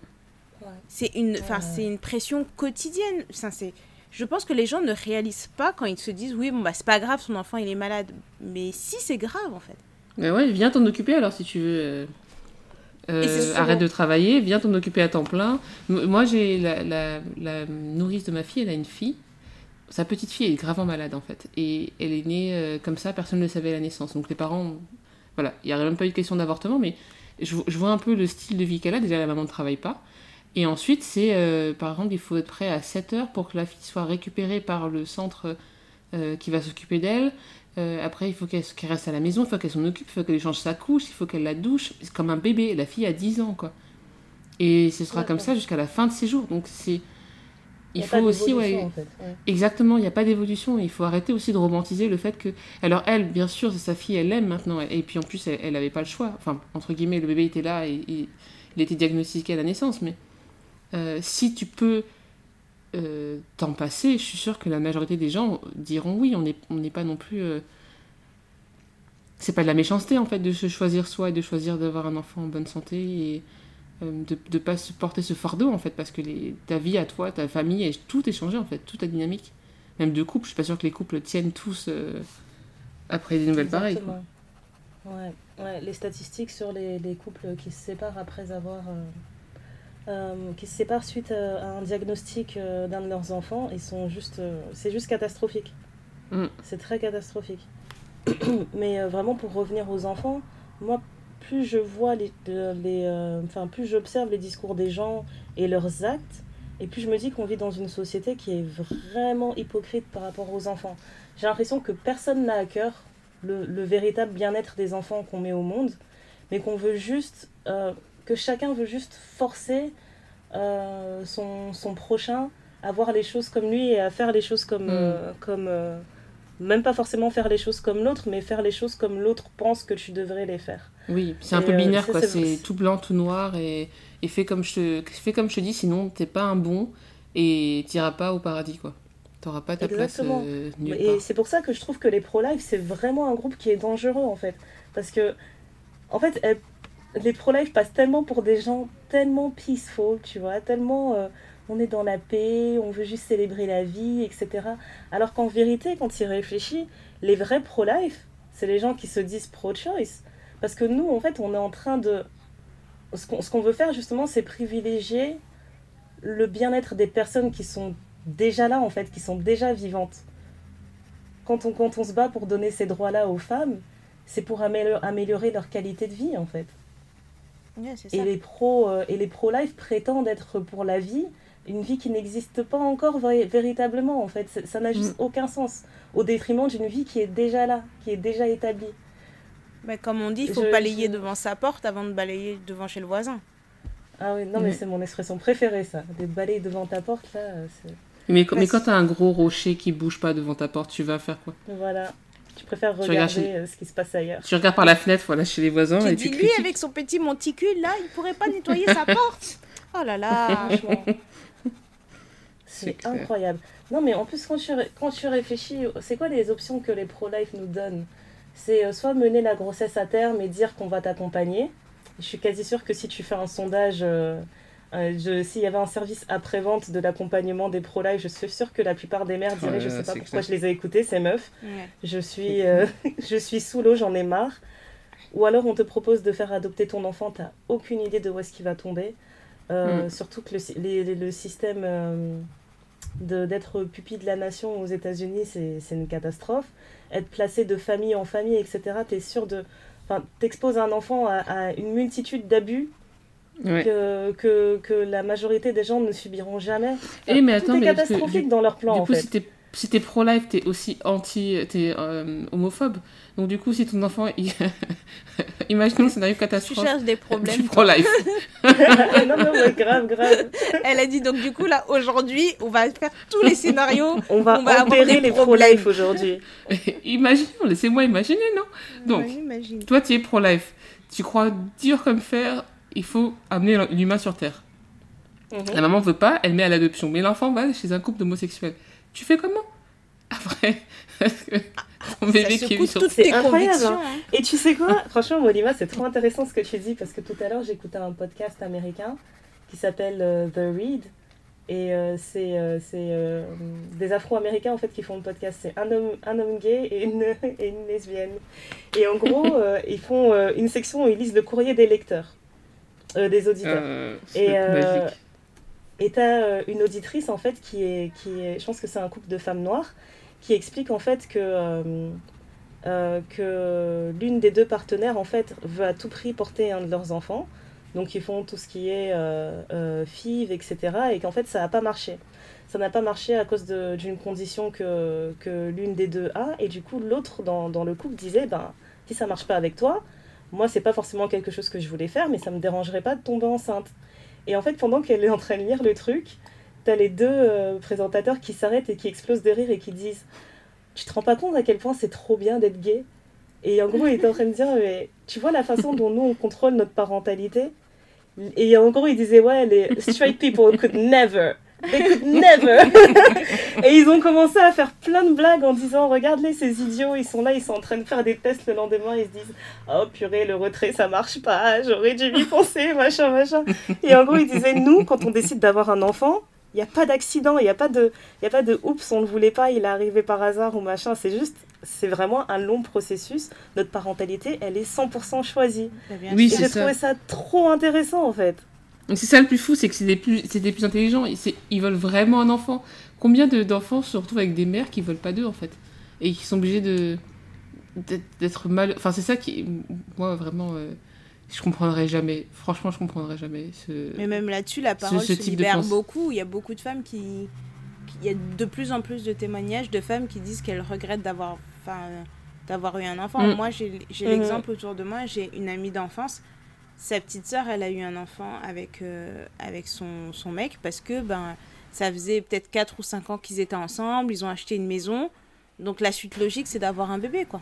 C'est une, enfin, c'est une pression quotidienne. Enfin, c'est, je pense que les gens ne réalisent pas quand ils se disent, oui, bon, bah, c'est pas grave, son enfant, il est malade. Mais si, c'est grave, en fait. Mais ouais, viens t'en occuper alors si tu veux. euh, arrête de travailler, viens t'en occuper à temps plein. Moi, j'ai la, la, la nourrice de ma fille, elle a une fille. Sa petite fille est gravement malade en fait. Et elle est née euh, comme ça, personne ne le savait à la naissance. Donc les parents. Voilà, il n'y a même pas eu de question d'avortement, mais je, je vois un peu le style de vie qu'elle a. Déjà, la maman ne travaille pas. Et ensuite, c'est euh, par exemple, il faut être prêt à 7 heures pour que la fille soit récupérée par le centre euh, qui va s'occuper d'elle. Euh, après, il faut qu'elle reste à la maison, il faut qu'elle s'en occupe, il faut qu'elle change sa couche, il faut qu'elle la douche. C'est comme un bébé. La fille a 10 ans, quoi. Et ce sera comme ça jusqu'à la fin de ses jours. Donc, c'est. Il faut aussi, ouais. en fait. Ouais. Exactement, il n'y a pas d'évolution. Il faut arrêter aussi de romantiser le fait que. Alors, elle, bien sûr, c'est sa fille, elle l'aime maintenant. Et puis, en plus, elle n'avait pas le choix. Enfin, entre guillemets, le bébé était là et, et il était diagnostiqué à la naissance. Mais euh, si tu peux euh, t'en passer, je suis sûre que la majorité des gens diront oui. On n'est on n'est pas non plus. euh, C'est pas de la méchanceté, en fait, de se choisir soi et de choisir d'avoir un enfant en bonne santé et de ne pas se porter ce fardeau, en fait, parce que les, ta vie à toi, ta famille, et tout est changé, en fait, toute ta dynamique. Même de couple, je suis pas sûre que les couples tiennent tous euh, après des nouvelles pareilles. quoi. Exactement. Ouais, ouais, les statistiques sur les, les couples qui se séparent après avoir. euh, euh, qui se séparent suite à, un diagnostic euh, d'un de leurs enfants, ils sont juste. euh, c'est juste catastrophique. Mm. C'est très catastrophique. Mais euh, vraiment, pour revenir aux enfants, moi, plus je vois les. les euh, enfin, plus j'observe les discours des gens et leurs actes, et plus je me dis qu'on vit dans une société qui est vraiment hypocrite par rapport aux enfants. J'ai l'impression que personne n'a à cœur le, le véritable bien-être des enfants qu'on met au monde, mais qu'on veut juste, euh, que chacun veut juste forcer euh, son, son prochain à voir les choses comme lui et à faire les choses comme, Mm. euh, comme même pas forcément faire les choses comme l'autre, mais faire les choses comme l'autre pense que tu devrais les faire. Oui, c'est un peu euh, binaire, quoi. c'est- tout blanc, tout noir, et, et fais, comme je te, fais comme je te dis, sinon t'es pas un bon, et t'iras pas au paradis, quoi. T'auras pas ta Exactement. place euh, nulle Et c'est pour ça que je trouve que les pro-life, c'est vraiment un groupe qui est dangereux, en fait. Parce que, en fait, elles- les pro-life passent tellement pour des gens tellement peaceful, tu vois, tellement euh, on est dans la paix, on veut juste célébrer la vie, etc. Alors qu'en vérité, quand il réfléchit, les vrais pro-life, c'est les gens qui se disent pro-choice. Parce que nous, en fait, on est en train de... Ce qu'on ce qu'on veut faire, justement, c'est privilégier le bien-être des personnes qui sont déjà là, en fait, qui sont déjà vivantes. Quand on, quand on se bat pour donner ces droits-là aux femmes, c'est pour améliorer, améliorer leur qualité de vie, en fait. Et les pro euh, et les pro-life prétendent être pour la vie, une vie qui n'existe pas encore véritablement, en fait. Ça n'a juste aucun sens. Au détriment d'une vie qui est déjà là, qui est déjà établie. Mais comme on dit, il faut Je- balayer je- devant sa porte avant de balayer devant chez le voisin. Ah oui, non, mais c'est mon expression préférée, ça. Des balais devant ta porte, là, c'est... Mais, quand- mais quand t'as un gros rocher qui bouge pas devant ta porte, tu vas faire quoi? Voilà. Tu préfères regarder chez- euh, ce qui se passe ailleurs. Tu regardes par la fenêtre, voilà, chez les voisins, Tu et dis, tu lui, critiques. avec son petit monticule, là, il pourrait pas nettoyer sa porte. Oh là là. Franchement. C'est incroyable. Non, mais en plus, quand tu, quand tu réfléchis, c'est quoi les options que les pro-life nous donnent? C'est euh, soit mener la grossesse à terme et dire qu'on va t'accompagner. Je suis quasi sûre que si tu fais un sondage, euh, euh, s'il y avait un service après-vente de l'accompagnement des pro-life, je suis sûre que la plupart des mères diraient Je sais pas pourquoi clair. je les ai écoutées, ces meufs. Ouais. Je suis, euh, je suis sous l'eau, j'en ai marre. Ou alors on te propose de faire adopter ton enfant, t'as aucune idée de où est-ce qu'il va tomber. Euh, Mm. Surtout que le, sy- les- les- le système euh, de- d'être pupille de la nation aux États-Unis, c'est c'est une catastrophe. Être placé de famille en famille, etc., t'es sûr de. Enfin, t'exposes un enfant à, à une multitude d'abus Ouais. que, que, que la majorité des gens ne subiront jamais. Eh, mais Tout est mais parce que catastrophique du- dans leur plan, du en coup, fait. si t'es si pro-life, t'es aussi anti, t'es euh, homophobe. Donc du coup, si ton enfant, il... imaginons le scénario Tu catastrophe cherches des problèmes. pro-life. non, non, ouais, grave, grave. Elle a dit donc du coup là aujourd'hui on va faire tous les scénarios. On va, On va avoir des les problèmes. pro-life aujourd'hui. imaginons, laissez-moi imaginer, non? Donc, toi, tu es pro-life. Tu crois dur comme fer, il faut amener l'humain sur Terre. Mhm. La maman veut pas, elle met à l'adoption. Mais l'enfant va chez un couple d'homosexuels. Tu fais comment? Après, ton bébé Ça qui est toutes C'est tes incroyable, convictions. hein. hein. Et tu sais quoi Franchement, Molima, c'est trop intéressant ce que tu dis parce que tout à l'heure, j'écoutais un podcast américain qui s'appelle euh, The Read. Et euh, c'est euh, c'est, euh, des Afro-Américains en fait qui font le podcast. C'est un homme, un homme gay et une, et une lesbienne. Et en gros, euh, ils font euh, une section où ils lisent le courrier des lecteurs, euh, des auditeurs. Euh, c'est Et, euh, magique. Et t'as euh, une auditrice en fait qui est, qui est, je pense que c'est un couple de femmes noires, qui explique en fait que, euh, euh, que l'une des deux partenaires en fait veut à tout prix porter un de leurs enfants. Donc ils font tout ce qui est euh, FIV, etc. Et qu'en fait ça n'a pas marché. Ça n'a pas marché à cause d'une condition que, que l'une des deux a. Et du coup l'autre dans, dans le couple disait, ben, si ça marche pas avec toi, moi c'est pas forcément quelque chose que je voulais faire, mais ça me dérangerait pas de tomber enceinte. Et en fait, pendant qu'elle est en train de lire le truc, t'as les deux euh, présentateurs qui s'arrêtent et qui explosent de rire et qui disent Tu te rends pas compte à quel point c'est trop bien d'être gay? Et en gros, il était en train de dire Mais tu vois la façon dont nous on contrôle notre parentalité? Et en gros, il disait Ouais, les straight people could never. They could never. et ils ont commencé à faire plein de blagues en disant Regarde-les, ces idiots, ils sont là, ils sont en train de faire des tests le lendemain, ils se disent Oh purée, le retrait ça marche pas, j'aurais dû y penser, machin, machin. Et en gros, ils disaient Nous, quand on décide d'avoir un enfant, n'y a pas d'accident, il n'y a pas de, il y a pas de oups, on ne le voulait pas, il est arrivé par hasard ou machin. C'est juste, c'est vraiment un long processus. Notre parentalité, elle est 100% choisie. Bah, bien Oui, j'ai ça. trouvé ça trop intéressant en fait. C'est ça le plus fou, c'est que c'est des plus, c'est des plus intelligents. Ils, c'est- ils veulent vraiment un enfant. Combien de- d'enfants se retrouvent avec des mères qui veulent pas d'eux en fait? Et qui sont obligés de d'être- d'être mal. Enfin, c'est ça qui, moi vraiment, euh, je comprendrai jamais. Franchement, je comprendrai jamais. Ce... Mais même là-dessus, la parole ce se type libère beaucoup. Il y a beaucoup de femmes qui... qui- Il y a de plus en plus de témoignages de femmes qui disent qu'elles regrettent d'avoir enfin, d'avoir eu un enfant. Mm. Moi, j'ai Mhm. l'exemple autour de moi. J'ai une amie d'enfance. Sa petite sœur, elle a eu un enfant avec, euh, avec son, son mec parce que ben, ça faisait peut-être 4 ou 5 ans qu'ils étaient ensemble. Ils ont acheté une maison. Donc la suite logique, c'est d'avoir un bébé, quoi.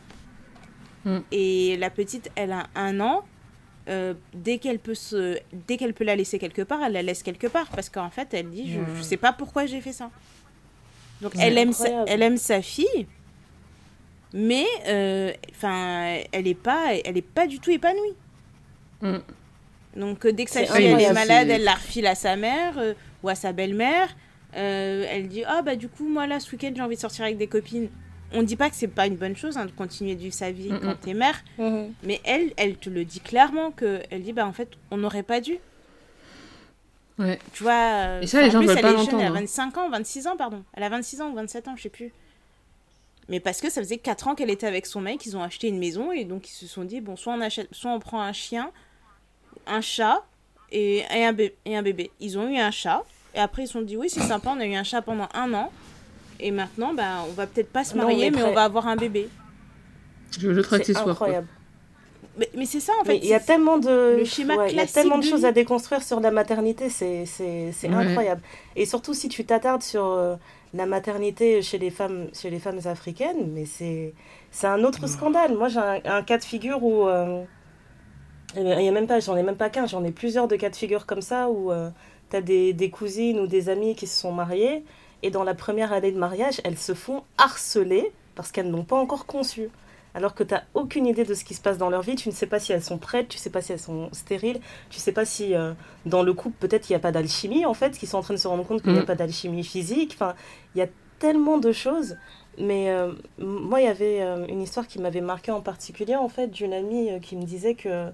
Mm. Et la petite, elle a un an. Euh, dès qu'elle peut se, dès qu'elle peut la laisser quelque part, elle la laisse quelque part parce qu'en fait, elle dit, je, je sais pas pourquoi j'ai fait ça. Donc elle aime, sa, elle aime sa fille, mais euh, enfin, elle est pas, elle est pas du tout épanouie. Mm. Donc euh, dès que sa fille elle est malade, elle la refile à sa mère euh, ou à sa belle-mère. Elle dit ah bah du coup moi là ce week-end j'ai envie de sortir avec des copines. On dit pas que c'est pas une bonne chose hein, de continuer de vivre sa vie quand t'es mère, Mhm. mais elle, elle te le dit clairement que elle dit bah en fait on n'aurait pas dû. Ouais. Tu vois. euh, Et ça, les en gens plus, veulent elle pas est jeune, Elle a l'entendre. 25 ans, 26 ans, pardon. Elle a 26 ans ou 27 ans, je sais plus. Mais parce que ça faisait 4 ans qu'elle était avec son mec, ils ont acheté une maison et donc ils se sont dit bon, soit on, achète, soit on prend un chien, un chat et, et, un, bé- et un bébé. Ils ont eu un chat et après ils se sont dit oui, c'est sympa, on a eu un chat pendant un an et maintenant bah, on va peut-être pas se Non, marier, mais on va avoir un bébé. Je veux quoi. incroyable. Mais, mais c'est ça en fait. Il y a tellement de, le schéma ouais, il y a tellement de de choses vie. à déconstruire sur la maternité, c'est c'est c'est Ouais. incroyable. Et surtout si tu t'attardes sur euh, la maternité chez les femmes chez les femmes africaines, mais c'est c'est un autre scandale. Moi j'ai un, un cas de figure où euh, il y a même pas, j'en ai même pas qu'un, j'en ai plusieurs de cas de figure comme ça où tu as des, des cousines ou des amies qui se sont mariées et dans la première année de mariage, elles se font harceler parce qu'elles n'ont pas encore conçu. Alors que tu n'as aucune idée de ce qui se passe dans leur vie, tu ne sais pas si elles sont prêtes, tu ne sais pas si elles sont stériles, tu ne sais pas si euh, dans le couple peut-être il n'y a pas d'alchimie en fait, qu'ils sont en train de se rendre compte qu'il n'y a Mhm. pas d'alchimie physique. Enfin, il y a tellement de choses. Mais euh, moi, il y avait euh, une histoire qui m'avait marqué en particulier en fait d'une amie euh, qui me disait que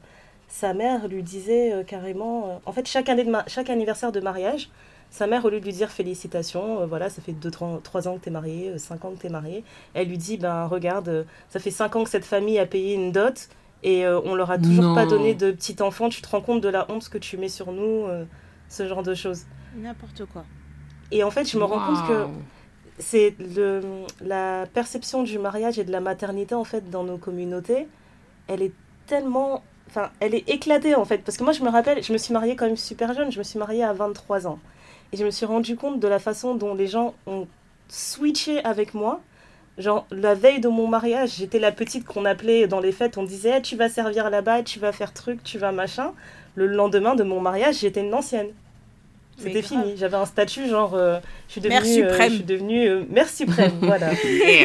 sa mère lui disait carrément, en fait chaque année de chaque anniversaire de mariage, sa mère, au lieu de lui dire félicitations, euh, voilà, ça fait 2-3 ans que t'es marié, 5 ans que t'es marié, elle lui dit, ben regarde, euh, ça fait 5 ans que cette famille a payé une dot et euh, on leur a toujours pas donné de petit enfant, tu te rends compte de la honte que tu mets sur nous, euh, ce genre de choses. N'importe quoi. Et en fait, je me rends compte que c'est le, la perception du mariage et de la maternité en fait dans nos communautés, elle est tellement, enfin, elle est éclatée en fait. Parce que moi, je me rappelle, je me suis mariée quand même super jeune, je me suis mariée à 23 ans. Et je me suis rendu compte de la façon dont les gens ont switché avec moi. Genre, la veille de mon mariage, j'étais la petite qu'on appelait dans les fêtes, on disait Eh, tu vas servir là-bas, tu vas faire truc, tu vas machin. Le lendemain de mon mariage, j'étais une ancienne. C'était fini. J'avais un statut genre, euh, je suis devenue, Mère euh, suprême. je suis devenue euh, mère suprême, voilà.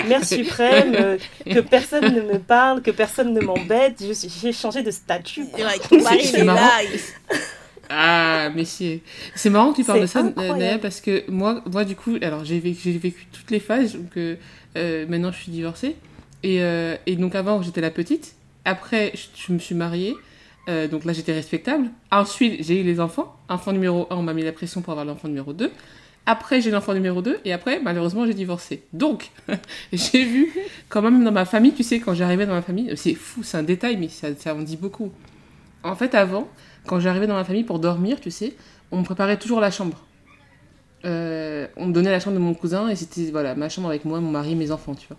Mère suprême, euh, que personne ne me parle, que personne ne m'embête. Je J'ai changé de statut. Mari, C'est marrant. Ah, mais c'est c'est marrant que tu parles de ça. Naya, parce que moi, moi du coup, alors j'ai vécu, vécu toutes les phases, donc euh, euh, maintenant je suis divorcée. Et, euh, et donc avant, j'étais la petite. Après, je, je me suis mariée. euh, donc là, j'étais respectable. Ensuite, j'ai eu les enfants. Enfant numéro 1, on m'a mis la pression pour avoir l'enfant numéro 2. Après, j'ai l'enfant numéro 2. Et après, malheureusement, j'ai divorcé. Donc, j'ai vu quand même dans ma famille, tu sais, quand j'arrivais dans ma famille, c'est fou, c'est un détail, mais ça, ça en dit beaucoup. En fait, avant, quand j'arrivais dans ma famille pour dormir, tu sais, on me préparait toujours la chambre. Euh, on me donnait la chambre de mon cousin et c'était voilà ma chambre avec moi, mon mari, mes enfants, tu vois.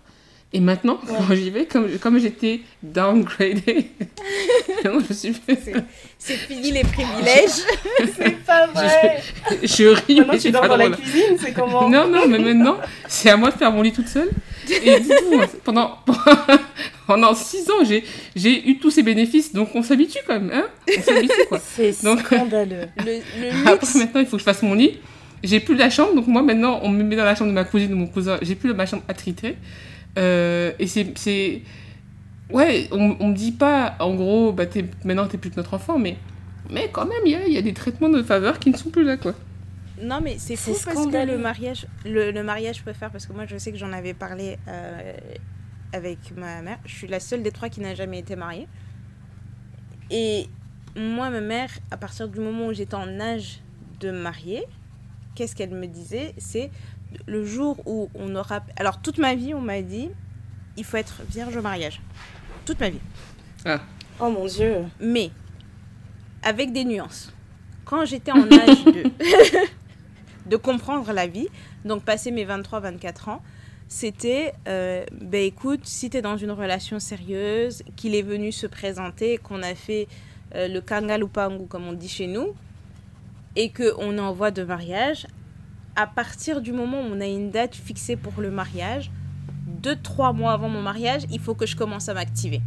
Et maintenant, quand j'y vais, comme, comme j'étais downgradée, non, je suis C'est fini les privilèges. C'est pas vrai. je ris, Maintenant, mais tu dors pas dans la drôle. cuisine, c'est comment Non, non, mais maintenant, c'est à moi de faire mon lit toute seule. Et du coup, pendant, pendant six ans, j'ai, j'ai eu tous ces bénéfices, donc on s'habitue quand même, hein On s'habitue, quoi. C'est scandaleux. Le, le Après, maintenant, il faut que je fasse mon lit. J'ai plus la chambre, donc moi, maintenant, on me met dans la chambre de ma cousine ou mon cousin. J'ai plus ma chambre attitrée. Euh, et c'est, c'est... Ouais, on, on me dit pas, en gros, bah, t'es, maintenant, t'es plus que notre enfant, mais... Mais quand même, il y a, il y a des traitements de faveur qui ne sont plus là, quoi. Non, mais c'est fou C'est parce que le mariage, le, le mariage peut faire, parce que moi je sais que j'en avais parlé euh, avec ma mère. Je suis la seule des trois qui n'a jamais été mariée. Et moi, ma mère, à partir du moment où j'étais en âge de me marier, qu'est-ce qu'elle me disait? C'est le jour où on aura. Alors, toute ma vie, on m'a dit il faut être vierge au mariage. Toute ma vie. Oh mon dieu. Mais avec des nuances. Quand j'étais en âge de, de comprendre la vie, donc passé mes 23-24 ans, c'était, euh, ben écoute, si tu es dans une relation sérieuse, qu'il est venu se présenter, qu'on a fait euh, le kangalupangu, comme on dit chez nous, et qu'on est en voie de mariage, à partir du moment où on a une date fixée pour le mariage, deux, trois mois avant mon mariage, il faut que je commence à m'activer.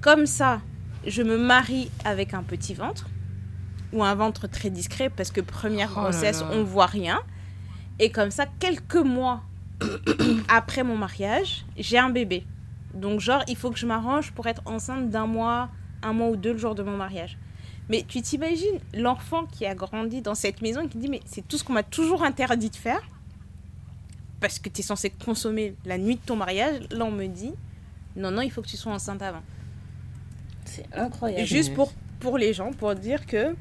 Comme ça, je me marie avec un petit ventre ou un ventre très discret parce que première Oh là grossesse, là. on voit rien. Et comme ça, quelques mois après mon mariage, j'ai un bébé. Donc genre, il faut que je m'arrange pour être enceinte d'un mois, un mois ou deux le jour de mon mariage. Mais tu t'imagines l'enfant qui a grandi dans cette maison et qui dit mais c'est tout ce qu'on m'a toujours interdit de faire parce que tu es censé consommer la nuit de ton mariage. Là, on me dit non, non, il faut que tu sois enceinte avant. C'est incroyable. Juste pour, pour les gens, pour dire que,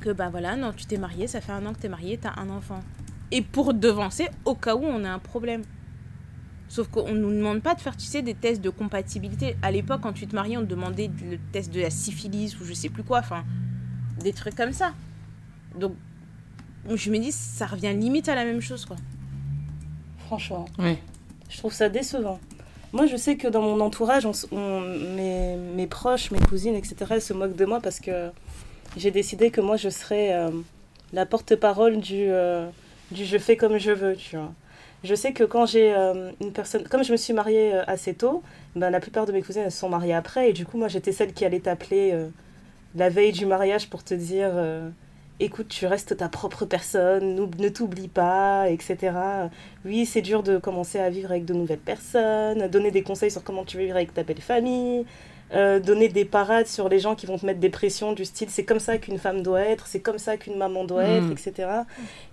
que bah voilà, non, tu t'es marié, ça fait un an que t'es marié, t'as un enfant. Et pour devancer, au cas où on a un problème. Sauf qu'on ne nous demande pas de faire, tu sais, des tests de compatibilité. À l'époque, quand tu te mariais, on te demandait le test de la syphilis ou je sais plus quoi, enfin, des trucs comme ça. Donc, je me dis, ça revient limite à la même chose, quoi. Franchement. Je trouve ça décevant. Moi, je sais que dans mon entourage, on- mes, mes proches, mes cousines, etc., elles se moquent de moi parce que j'ai décidé que moi, je serais euh, la porte-parole du, euh, du je fais comme je veux, tu vois. Je sais que quand j'ai euh, une personne... Comme je me suis mariée euh, assez tôt, ben, la plupart de mes cousines, se sont mariées après. Et du coup, moi, j'étais celle qui allait t'appeler euh, la veille du mariage pour te dire... Écoute, tu restes ta propre personne, ne t'oublie pas, etc. Oui, c'est dur de commencer à vivre avec de nouvelles personnes, donner des conseils sur comment tu veux vivre avec ta belle famille, euh, donner des parades sur les gens qui vont te mettre des pressions du style c'est comme ça qu'une femme doit être, c'est comme ça qu'une maman doit être, Mm. etc.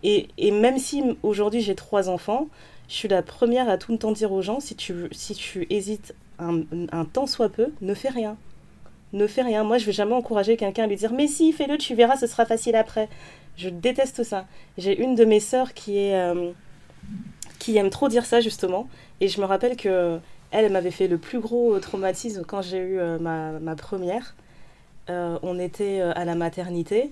Et, et même si aujourd'hui j'ai trois enfants, je suis la première à tout le temps dire aux gens si tu, si tu hésites un, un temps soit peu, ne fais rien. Ne fais rien. Moi, je vais jamais encourager quelqu'un à lui dire Mais si, fais-le, tu verras, ce sera facile après. Je déteste ça. J'ai une de mes sœurs qui est. euh, qui aime trop dire ça, justement. Et je me rappelle que elle, m'avait fait le plus gros traumatisme quand j'ai eu euh, ma, ma première. Euh, on était euh, à la maternité.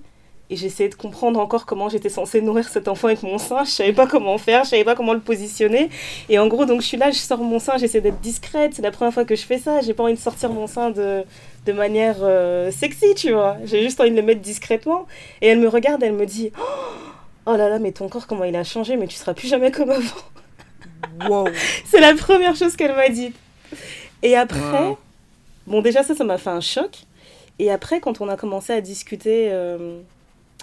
Et j'essayais de comprendre encore comment j'étais censée nourrir cet enfant avec mon sein. Je savais pas comment faire, je savais pas comment le positionner. Et en gros, donc je suis là, je sors mon sein, j'essaie d'être discrète. C'est la première fois que je fais ça. J'ai pas envie de sortir mon sein de, de manière euh, sexy, tu vois. J'ai juste envie de le mettre discrètement. Et elle me regarde, elle me dit Oh là là, mais ton corps, comment il a changé, mais tu seras plus jamais comme avant. Wow. C'est la première chose qu'elle m'a dit. Et après, Wow. bon, déjà, ça, ça m'a fait un choc. Et après, quand on a commencé à discuter, euh,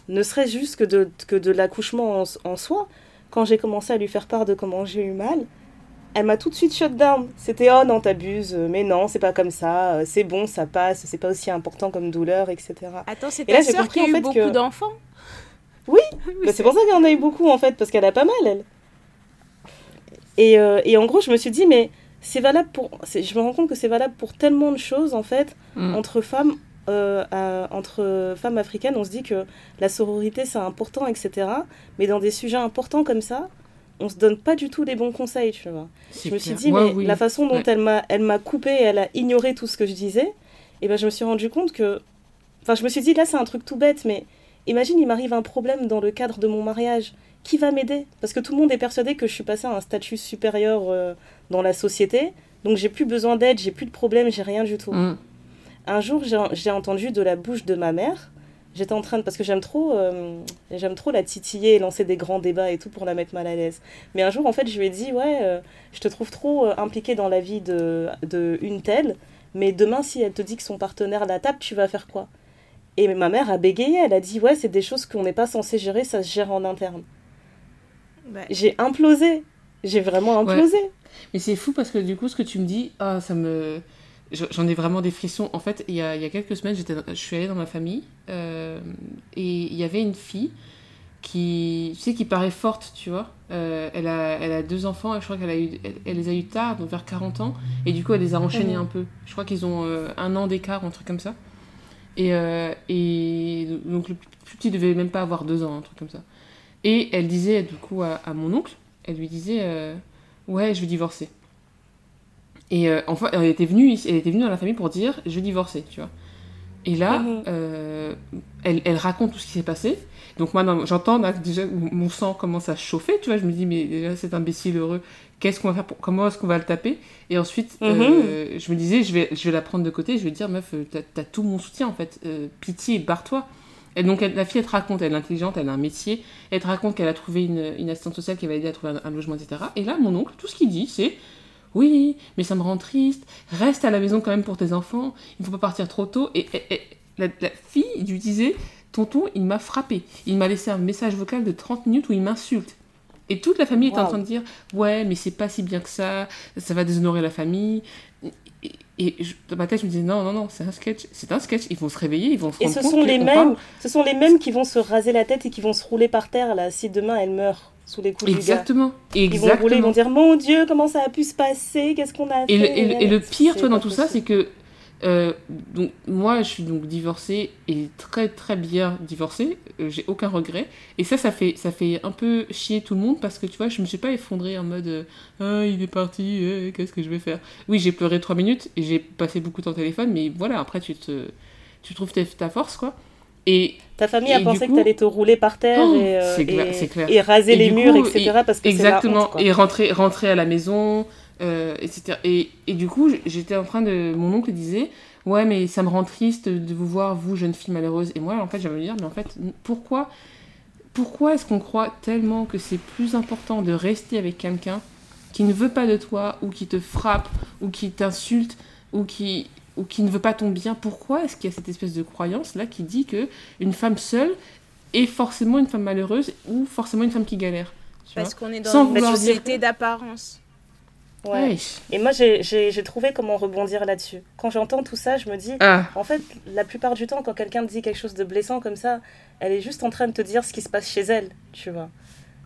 ne serait-ce juste que de, que de l'accouchement en, en soi, quand j'ai commencé à lui faire part de comment j'ai eu mal, elle m'a tout de suite shut down. C'était oh non, t'abuses, mais non, c'est pas comme ça, euh, c'est bon, ça passe, c'est pas aussi important comme douleur, etc. Attends, c'est ta sœur qui a en eu fait, beaucoup que- d'enfants? Oui, Oui, Bah, c'est pour ça qu'il y en a eu beaucoup en fait, parce qu'elle a pas mal elle. Et, euh, et en gros, je me suis dit, mais c'est valable pour. Je me rends compte que c'est valable pour tellement de choses en fait, Mm. entre femmes. euh, à- entre femmes africaines, on se dit que la sororité c'est important, etc. Mais dans des sujets importants comme ça, on se donne pas du tout les bons conseils, tu vois. Je me suis dit, Ouais, mais oui. la façon dont Ouais. elle m'a elle m'a coupé, elle a ignoré tout ce que je disais, et ben je me suis rendu compte que. Enfin, je me suis dit, là, c'est un truc tout bête, mais imagine, il m'arrive un problème dans le cadre de mon mariage. Qui va m'aider? Parce que tout le monde est persuadé que je suis passée à un statut supérieur euh, dans la société, donc j'ai plus besoin d'aide, j'ai plus de problème, j'ai rien du tout. Mm. Un jour, j'ai entendu de la bouche de ma mère. J'étais en train de. Parce que j'aime trop, euh, j'aime trop la titiller et lancer des grands débats et tout pour la mettre mal à l'aise. Mais un jour, en fait, je lui ai dit Ouais, euh, je te trouve trop impliquée dans la vie de, de une telle, mais demain, si elle te dit que son partenaire la tape, tu vas faire quoi? Et ma mère a bégayé. Elle a dit Ouais, c'est des choses qu'on n'est pas censé gérer, ça se gère en interne. J'ai implosé. J'ai vraiment implosé. Mais c'est fou parce que du coup, ce que tu me dis, ah, ça me. je- J'en ai vraiment des frissons. En fait, il y a, il y a quelques semaines, j'étais, je suis allée dans ma famille euh, et il y avait une fille qui, tu sais, qui paraît forte, tu vois. Euh, elle, a, elle a deux enfants et je crois qu'elle a eu, elle, elle les a eu tard, donc vers 40 ans. Et du coup, elle les a enchaînés un peu. Je crois qu'ils ont euh, un an d'écart, un truc comme ça. Et, euh, et donc le plus petit devait même pas avoir deux ans, un truc comme ça. Et elle disait du coup à, à mon oncle, elle lui disait euh, ouais je veux divorcer. Et euh, enfin elle était venue elle était venue dans la famille pour dire je veux divorcer, tu vois. Et là Mhm. euh, elle, elle raconte tout ce qui s'est passé. Donc moi j'entends déjà mon sang commence à chauffer, tu vois. Je me dis mais déjà cet imbécile heureux, qu'est-ce qu'on va faire pour, comment est-ce qu'on va le taper? Et ensuite euh, je me disais je vais je vais la prendre de côté, je vais dire meuf t'as t'as tout mon soutien en fait, Euh, pitié barre-toi. Et donc, elle- la fille, elle te raconte, elle est intelligente, elle a un métier, elle te raconte qu'elle a trouvé une, une assistante sociale qui va aider à trouver un, un logement, etc. Et là, mon oncle, tout ce qu'il dit, c'est oui, mais ça me rend triste, reste à la maison quand même pour tes enfants, il ne faut pas partir trop tôt. Et, la, fille lui disait, tonton, il m'a frappé. Il m'a laissé un message vocal de 30 minutes où il m'insulte. Et toute la famille était en train de dire, ouais, mais c'est pas si bien que ça, ça va déshonorer la famille. Et, dans ma tête, je me disais, non, non, non, c'est un sketch, c'est un sketch, ils vont se réveiller, ils vont se rendre et ce compte sont les mêmes, ce sont les mêmes qui vont se raser la tête et qui vont se rouler par terre, là, si demain elle meurt sous les coups Exactement. du gars. Exactement. Ils vont rouler, ils vont dire, mon Dieu, comment ça a pu se passer, qu'est-ce qu'on a fait? Et le, pire, toi, dans tout ça, c'est que euh, donc moi, je suis donc divorcée et très très bien divorcée. Euh, j'ai aucun regret. Et ça, ça fait ça fait un peu chier tout le monde parce que tu vois, je me suis pas effondrée en mode euh, ah il est parti, qu'est-ce que je vais faire? Oui, j'ai pleuré trois minutes et j'ai passé beaucoup de temps au téléphone, mais voilà, après tu te tu trouves ta, force quoi. Et ta famille a pensé que tu allais te rouler par terre oh, et, et, raser les murs, etc. parce que exactement. et rentrer rentrer à la maison. Euh, etc. Et, et, du coup, j'étais en train de. Mon oncle disait Ouais, mais ça me rend triste de vous voir, vous, jeune fille malheureuse. Et moi, en fait, j'allais me dire Mais en fait, pourquoi, pourquoi est-ce qu'on croit tellement que c'est plus important de rester avec quelqu'un qui ne veut pas de toi, ou qui te frappe, ou qui t'insulte, ou qui, ou qui ne veut pas ton bien? Pourquoi est-ce qu'il y a cette espèce de croyance là qui dit que une femme seule est forcément une femme malheureuse ou forcément une femme qui galère? Parce qu'on est dans une société d'apparence. Ouais. Et moi, j'ai trouvé comment rebondir là-dessus. Quand j'entends tout ça, je me dis, ah. en fait, la plupart du temps, quand quelqu'un dit quelque chose de blessant comme ça, elle est juste en train de te dire ce qui se passe chez elle, tu vois.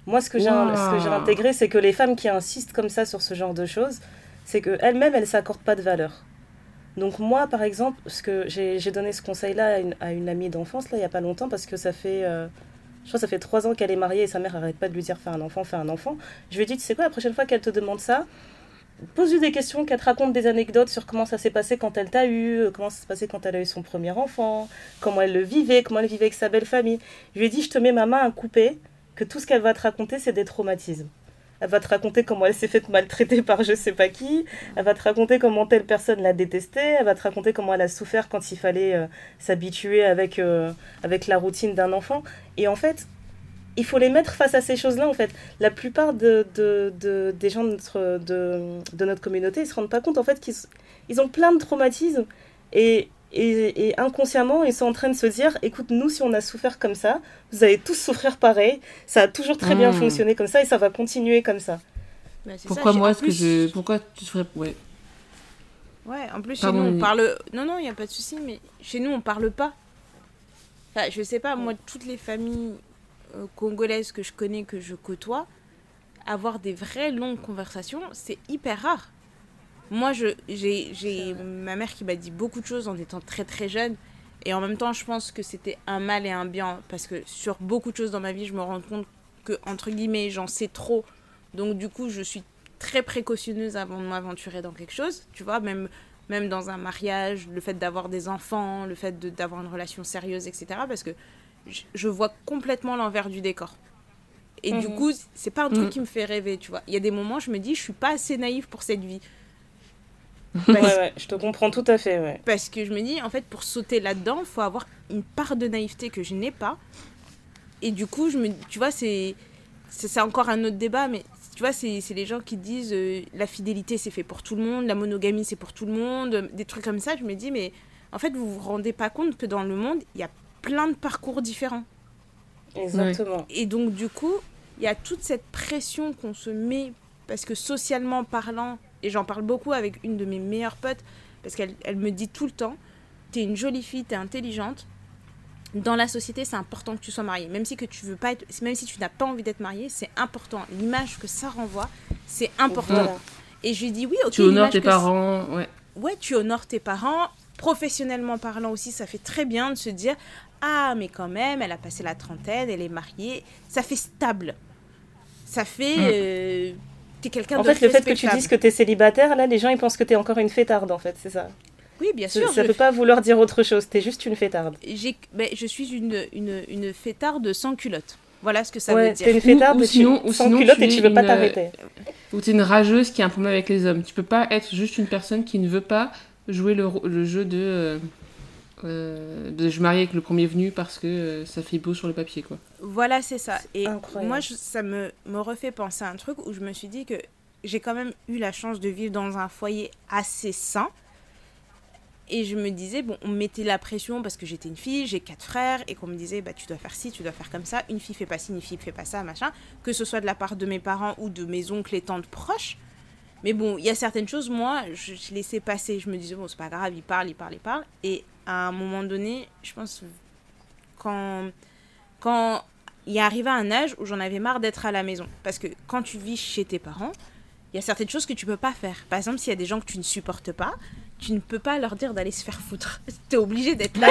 Moi, ce que j'ai intégré, c'est que les femmes qui insistent comme ça sur ce genre de choses, c'est qu'elles-mêmes, elles ne s'accordent pas de valeur. Donc moi, par exemple, ce que j'ai donné ce conseil-là à une, amie d'enfance, là, il n'y a pas longtemps, parce que ça fait... Euh, je crois que ça fait trois ans qu'elle est mariée et sa mère n'arrête pas de lui dire fais un enfant, fais un enfant. Je lui ai dit, tu sais quoi, la prochaine fois qu'elle te demande ça, pose-lui des questions, qu'elle te raconte des anecdotes sur comment ça s'est passé quand elle t'a eu, euh, comment ça s'est passé quand elle a eu son premier enfant, comment elle le vivait, comment elle vivait avec sa belle famille. Je lui ai dit, je te mets ma main à couper, que tout ce qu'elle va te raconter, c'est des traumatismes. Elle va te raconter comment elle s'est faite maltraiter par je sais pas qui. Elle va te raconter comment telle personne l'a détestée. Elle va te raconter comment elle a souffert quand il fallait euh, s'habituer avec, euh, avec la routine d'un enfant. Et en fait, il faut les mettre face à ces choses-là, en fait. La plupart de, de, des gens de notre, de, notre communauté, ils se rendent pas compte, en fait, qu'ils ils ont plein de traumatismes. Et, et, et, inconsciemment, ils sont en train de se dire, écoute, nous, si on a souffert comme ça, vous allez tous souffrir pareil. Ça a toujours très bien hmm. fonctionné comme ça et ça va continuer comme ça. Bah, pourquoi moi, est-ce que je... Pourquoi tu ferais... Ouais. Ouais, en plus, chez nous, on parle... Non, non, il n'y a pas de souci, mais chez nous, on parle pas. Enfin, je sais pas, moi, toutes les familles congolaises que je connais, que je côtoie, avoir des vraies longues conversations, c'est hyper rare. Moi, j'ai ma mère qui m'a dit beaucoup de choses en étant très très jeune. Et en même temps, je pense que c'était un mal et un bien. Parce que sur beaucoup de choses dans ma vie, je me rends compte que, entre guillemets, j'en sais trop. Donc, du coup, je suis très précautionneuse avant de m'aventurer dans quelque chose. Tu vois, même, même dans un mariage, le fait d'avoir des enfants, le fait d'avoir une relation sérieuse, etc. Parce que je vois complètement l'envers du décor. Et du mhm. coup, c'est pas un truc mhm. qui me fait rêver, tu vois. Il y a des moments, je me dis, je suis pas assez naïve pour cette vie. ouais, ouais, je te comprends tout à fait, ouais. Parce que je me dis, en fait, pour sauter là-dedans, il faut avoir une part de naïveté que je n'ai pas. Et du coup, je me, tu vois, c'est, c'est encore un autre débat, mais tu vois, c'est les gens qui disent euh, la fidélité c'est fait pour tout le monde, la monogamie c'est pour tout le monde, des trucs comme ça. Je me dis, mais en fait, vous vous rendez pas compte que dans le monde, il y a plein de parcours différents. Exactement. Et donc, du coup, il y a toute cette pression qu'on se met, parce que socialement parlant, et j'en parle beaucoup avec une de mes meilleures potes, parce qu'elle elle me dit tout le temps, t'es une jolie fille, t'es intelligente, dans la société, c'est important que tu sois mariée. Même si que tu veux pas être, même si tu n'as pas envie d'être mariée, c'est important. L'image que ça renvoie, c'est important. Et je lui dis oui, ok. Tu honores tes parents, ouais. Ouais, tu honores tes parents. Professionnellement parlant aussi, ça fait très bien de se dire ah, mais quand même, elle a passé la trentaine, elle est mariée. Ça fait stable. Ça fait. Mm. Euh, t'es quelqu'un de En fait, le fait que tu dises que t'es célibataire, là, les gens, ils pensent que t'es encore une fêtarde, en fait, c'est ça. Oui, bien sûr. Ça ne peut pas vouloir dire autre chose, t'es juste une fêtarde. Ben, je suis une, une, une fêtarde sans culotte. Voilà ce que ça veut dire. T'es une fêtarde ou, sinon, ou sans culotte et tu veux pas t'arrêter. Ou t'es une rageuse qui a un problème avec les hommes. Tu peux pas être juste une personne qui ne veut pas jouer le, le jeu de. Euh, de je marie avec le premier venu parce que euh, ça fait beau sur le papier quoi. Voilà c'est ça. Et moi ça me, me refait penser à un truc où je me suis dit que j'ai quand même eu la chance de vivre dans un foyer assez sain. Et je me disais, bon, on me mettait la pression parce que j'étais une fille, j'ai quatre frères, et qu'on me disait, bah, tu dois faire ci, tu dois faire comme ça, une fille fait pas ci, une fille fait pas ça, machin. Que ce soit de la part de mes parents ou de mes oncles et tantes proches. Mais bon, il y a certaines choses, moi, je, je laissais passer. Je me disais, bon, c'est pas grave, il parle, il parle, il parle. Et à un moment donné, je pense, quand, quand il est arrivé un âge où j'en avais marre d'être à la maison. Parce que quand tu vis chez tes parents, il y a certaines choses que tu peux pas faire. Par exemple, s'il y a des gens que tu ne supportes pas, tu ne peux pas leur dire d'aller se faire foutre. Tu es obligé d'être là.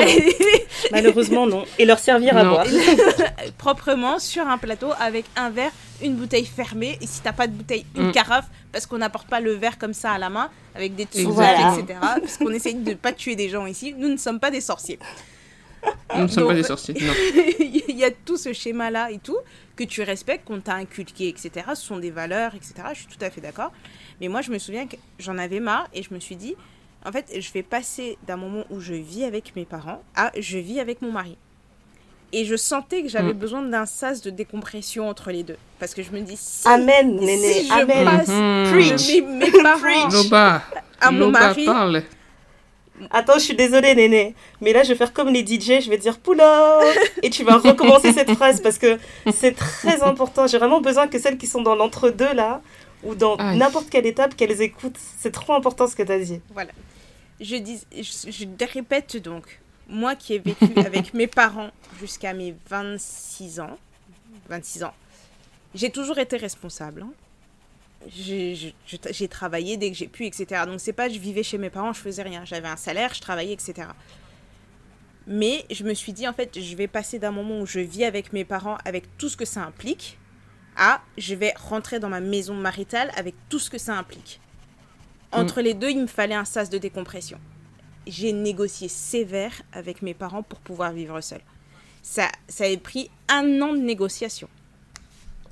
Malheureusement, non. Et leur servir à boire. proprement sur un plateau avec un verre, une bouteille fermée. Et si t'as pas de bouteille, une Mm. carafe, parce qu'on n'apporte pas le verre comme ça à la main, avec des dessous, Voilà. etc. Parce qu'on essaye de pas tuer des gens ici. Nous ne sommes pas des sorciers. Nous ne sommes pas des sorciers. Non. Il y a tout ce schéma-là et tout, que tu respectes, qu'on t'a inculqué, etc. Ce sont des valeurs, etc. Je suis tout à fait d'accord. Mais moi, je me souviens que j'en avais marre et je me suis dit, en fait, je vais passer d'un moment où je vis avec mes parents à je vis avec mon mari. Et je sentais que j'avais Mm. besoin d'un sas de décompression entre les deux. Parce que je me dis, si, Amen, néné. si je Amen. passe Mhm. Preach. de mes, mes parents. Loba. à mon Loba mari, parle. Attends, je suis désolée, néné. Mais là, je vais faire comme les DJ. Je vais dire pull up. Et tu vas recommencer cette phrase parce que c'est très important. J'ai vraiment besoin que celles qui sont dans l'entre-deux, là, ou dans n'importe quelle étape, qu'elles écoutent. C'est trop important ce que tu as dit. Voilà. Je, dis, je, je répète donc, moi qui ai vécu avec mes parents jusqu'à mes 26 ans, 26 ans, j'ai toujours été responsable. hein. J'ai travaillé dès que j'ai pu, etc. Donc c'est pas je vivais chez mes parents, je faisais rien. J'avais un salaire, je travaillais, etc. Mais je me suis dit, en fait, je vais passer d'un moment où je vis avec mes parents, avec tout ce que ça implique, à je vais rentrer dans ma maison maritale avec tout ce que ça implique. Entre les deux, il me fallait un sas de décompression. J'ai négocié sévère avec mes parents pour pouvoir vivre seule. Ça, ça a pris un an de négociation.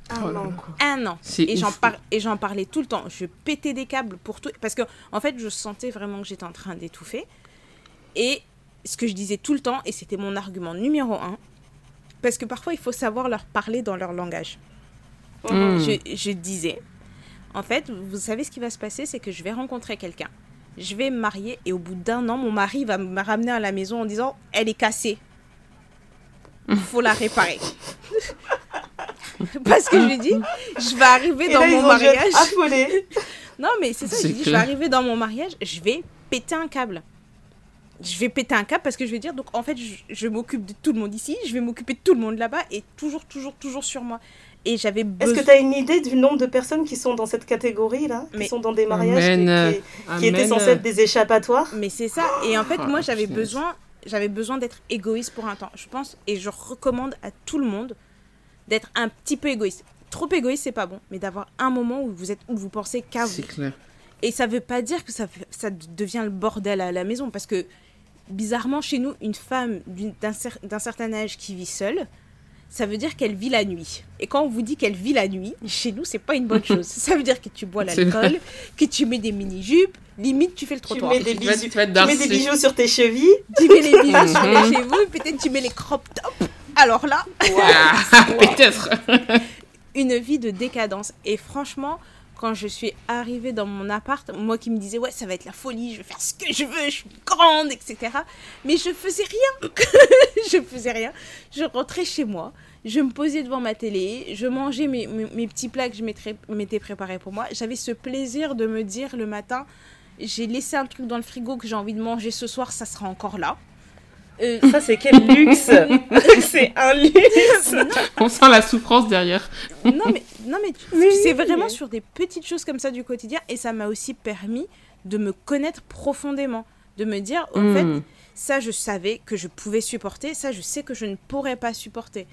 Ah Oh là. quoi. Un an. Et j'en, par- et j'en parlais tout le temps. Je pétais des câbles pour tout. Parce que, en fait, je sentais vraiment que j'étais en train d'étouffer. Et ce que je disais tout le temps, et c'était mon argument numéro un, parce que parfois, il faut savoir leur parler dans leur langage. Mm. Je, je disais, en fait, vous savez ce qui va se passer, c'est que je vais rencontrer quelqu'un. Je vais me marier et au bout d'un an, mon mari va me ramener à la maison en disant, elle est cassée. Faut la réparer. Parce que je lui dis, je vais arriver Et dans là, mon mariage. Non, mais c'est ça, je dis, je vais arriver dans mon mariage, je vais péter un câble. Je vais péter un câble parce que je vais dire, donc en fait, je, je m'occupe de tout le monde ici, je vais m'occuper de tout le monde là-bas et toujours, toujours, toujours sur moi. Et j'avais Est-ce que tu as une idée du nombre de personnes qui sont dans cette catégorie-là Qui Mais- sont dans des mariages qui- Amen. qui, qui étaient censés être des échappatoires? Mais c'est ça. Et en fait, Oh, moi, j'avais besoin, j'avais besoin d'être égoïste pour un temps. Je pense, et je recommande à tout le monde d'être un petit peu égoïste. Trop égoïste, c'est pas bon, mais d'avoir un moment où vous êtes, où vous pensez qu'à vous. C'est clair. Et ça veut pas dire que ça, devient le bordel à la maison, parce que bizarrement, chez nous, une femme d'une- d'un cer- d'un certain âge qui vit seule, ça veut dire qu'elle vit la nuit. Et quand on vous dit qu'elle vit la nuit, chez nous, c'est pas une bonne chose. Ça veut dire que tu bois l'alcool, que tu mets des mini-jupes, limite tu fais le Tu trottoir. mets des Tu bijoux, mets des bijoux sur tes chevilles. tu mets les bijoux sur Mhm. les cheveux, peut-être tu mets les crop tops. Alors là, Ah, Peut-être. une vie de décadence. Et franchement, quand je suis arrivée dans mon appart, moi qui me disais, ouais, ça va être la folie, je vais faire ce que je veux, je suis grande, etc. Mais je faisais rien. je faisais rien. Je rentrais chez moi, je me posais devant ma télé, je mangeais mes, mes, petits plats que je m'étais préparés pour moi. J'avais ce plaisir de me dire le matin, j'ai laissé un truc dans le frigo que j'ai envie de manger ce soir, ça sera encore là. Euh, Ça, c'est quel luxe C'est un luxe On sent la souffrance derrière. non mais non mais tu- Oui. c'est vraiment sur des petites choses comme ça du quotidien et ça m'a aussi permis de me connaître profondément de me dire en fait Mm. ça je savais que je pouvais supporter ça je sais que je ne pourrais pas supporter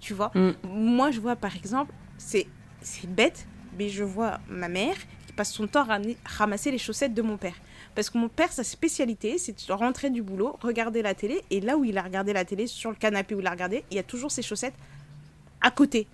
tu vois Mm. moi je vois par exemple c'est c'est bête mais je vois ma mère qui passe son temps à ramasser les chaussettes de mon père parce que mon père sa spécialité c'est de rentrer du boulot regarder la télé et là où il a regardé la télé sur le canapé où il a regardé il y a toujours ses chaussettes à côté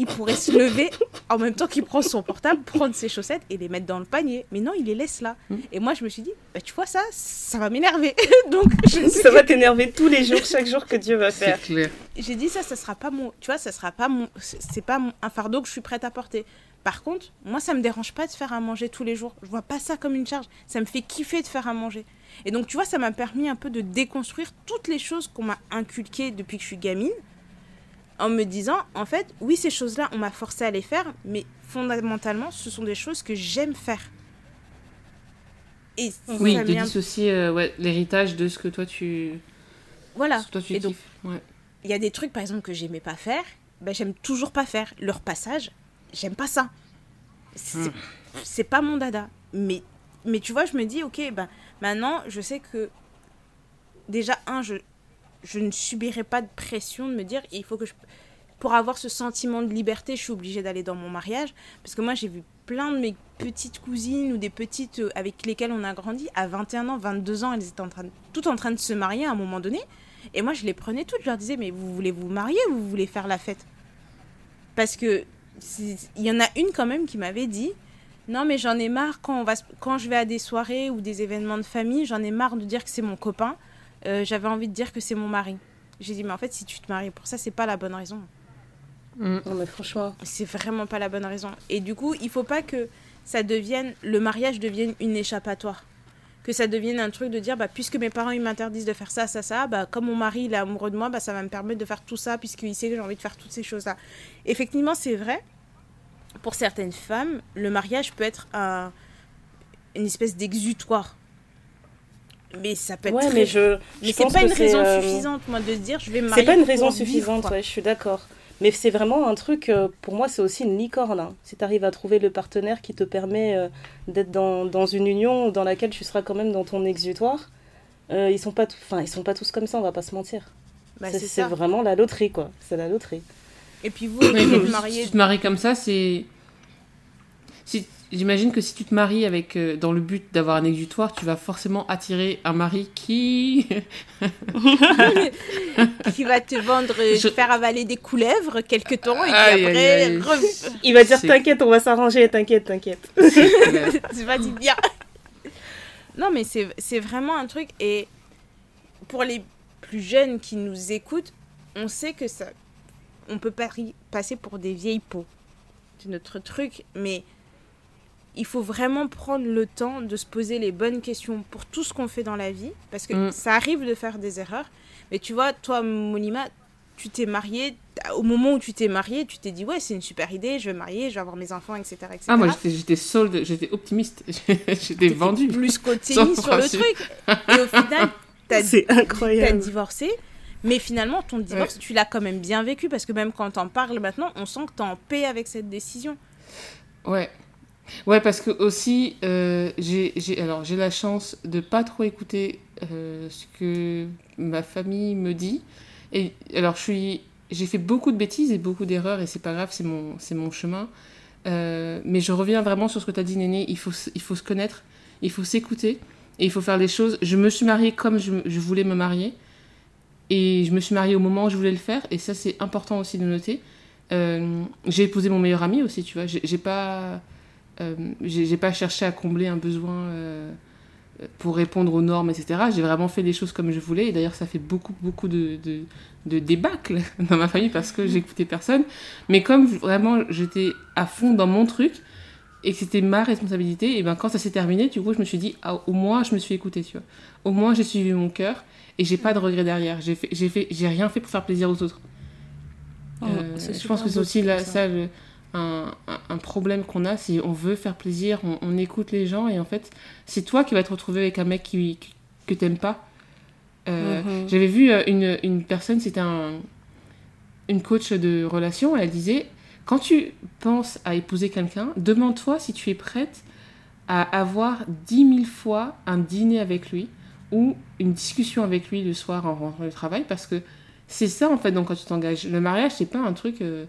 il pourrait se lever en même temps qu'il prend son portable, prendre ses chaussettes et les mettre dans le panier. Mais non, il les laisse là. Mm. Et moi, je me suis dit, bah, tu vois ça, ça va m'énerver. Donc, je ne sais Ça va t'énerver tous les jours, chaque jour que Dieu va C'est faire. clair. j'ai dit ça, ça sera pas mon, tu vois, ça sera pas mon, c'est c'est pas mon- un fardeau que je suis prête à porter. Par contre, moi, ça me dérange pas de faire à manger tous les jours. Je vois pas ça comme une charge. Ça me fait kiffer de faire à manger. Et donc, tu vois, ça m'a permis un peu de déconstruire toutes les choses qu'on m'a inculquées depuis que je suis gamine. En me disant, en fait, oui, ces choses-là, on m'a forcé à les faire, mais fondamentalement, ce sont des choses que j'aime faire. Et oui, de dissocier euh, ouais, l'héritage de ce que toi tu. Voilà. toi, tu et donc, il y a des trucs, par exemple, que j'aimais pas faire, ben, j'aime toujours pas faire. Leur passage, j'aime pas ça. C'est hmm. pas mon dada. Mais, mais tu vois, je me dis, ok, ben, maintenant, je sais que déjà, un, je, je ne subirai pas de pression de me dire, il faut que je. Pour avoir ce sentiment de liberté, je suis obligée d'aller dans mon mariage. Parce que moi, j'ai vu plein de mes petites cousines ou des petites euh, avec lesquelles on a grandi à 21 ans, 22 ans, elles étaient en train toutes en train de se marier à un moment donné. Et moi, je les prenais toutes. Je leur disais, mais vous voulez vous marier ou vous voulez faire la fête? Parce que il y en a une quand même qui m'avait dit non mais j'en ai marre quand on va quand je vais à des soirées ou des événements de famille j'en ai marre de dire que c'est mon copain. Euh, j'avais envie de dire que c'est mon mari. J'ai dit mais en fait si tu te maries pour ça c'est pas la bonne raison. Mm. non mais franchement. C'est vraiment pas la bonne raison. Et du coup il faut pas que ça devienne le mariage devienne une échappatoire que ça devienne un truc de dire bah puisque mes parents ils m'interdisent de faire ça ça ça bah comme mon mari il est amoureux de moi bah ça va me permettre de faire tout ça puisqu'il sait que j'ai envie de faire toutes ces choses là effectivement c'est vrai pour certaines femmes le mariage peut être un, une espèce d'exutoire. Mais ça peut être ouais, mais je, mais c'est pas une raison euh, suffisante moi de se dire je vais me marier c'est pas une raison suffisante ouais je suis d'accord mais c'est vraiment un truc, euh, pour moi, c'est aussi une licorne. Hein. Si tu arrives à trouver le partenaire qui te permet euh, d'être dans, dans, une union dans laquelle tu seras quand même dans ton exutoire, euh, ils sont pas enfin ils sont pas tous comme ça, on va pas se mentir. Bah, c'est vraiment la loterie, quoi. C'est la loterie. Et puis vous, vous, mariez... Si tu te maries comme ça, c'est... Si, J'imagine que si tu te maries avec, euh, dans le but d'avoir un exutoire, tu vas forcément attirer un mari qui. qui va te vendre, Je... faire avaler des couleuvres quelque temps et puis après. Il va dire T'inquiète, on va s'arranger, t'inquiète, t'inquiète. tu vas dire bien. Non, mais c'est vraiment un truc. Et pour les plus jeunes qui nous écoutent, on sait que ça. On peut pas passer pour des vieilles peaux. C'est notre truc, mais il faut vraiment prendre le temps de se poser les bonnes questions pour tout ce qu'on fait dans la vie, parce que mm. ça arrive de faire des erreurs. Mais tu vois, toi, Monima, tu t'es mariée, au moment où tu t'es mariée, tu t'es dit, ouais, c'est une super idée, je vais marier, je vais avoir mes enfants, etc. etc. Ah, moi, j'étais solde, j'étais optimiste, j'étais vendue. Plus qu'optimiste sur le truc. Et au final, t'as divorcé. Mais finalement, ton divorce, tu l'as quand même bien vécu, parce que même quand t'en parles maintenant, on sent que t'es en paix avec cette décision. Ouais, Ouais, parce que aussi, euh, j'ai la chance de pas trop écouter euh, ce que ma famille me dit. Et alors, j'ai fait beaucoup de bêtises et beaucoup d'erreurs, et c'est pas grave, c'est mon, mon chemin. Euh, mais je reviens vraiment sur ce que tu as dit, Néné. Il faut, il faut se connaître, il faut s'écouter, et il faut faire les choses. Je me suis mariée comme je, je, voulais me marier, et je me suis mariée au moment où je voulais le faire, et ça, c'est important aussi de noter. j'ai épousé mon meilleur ami aussi, tu vois. J'ai pas euh, j'ai pas cherché à combler un besoin euh, pour répondre aux normes, etc. J'ai vraiment fait les choses comme je voulais. Et d'ailleurs, ça fait beaucoup, beaucoup de, de, de débâcles dans ma famille parce que j'écoutais personne. Mais comme vraiment j'étais à fond dans mon truc et que c'était ma responsabilité, et ben quand ça s'est terminé, du coup, je me suis dit, ah, au moins, je me suis écoutée, tu vois. Au moins, j'ai suivi mon cœur et j'ai pas de regrets derrière. J'ai fait, j'ai rien fait pour faire plaisir aux autres. Oh, euh, je pense que c'est aussi là, ça, un, un, problème qu'on a, si on veut faire plaisir, on, écoute les gens et en fait, c'est toi qui vas te retrouver avec un mec qui, que t'aimes pas. Euh, mhm. J'avais vu euh, une, une personne, c'était un, une coach de relation, elle disait quand tu penses à épouser quelqu'un, demande-toi si tu es prête à avoir dix mille fois un dîner avec lui ou une discussion avec lui le soir en rentrant du travail parce que c'est ça en fait donc quand tu t'engages le mariage c'est pas un truc euh,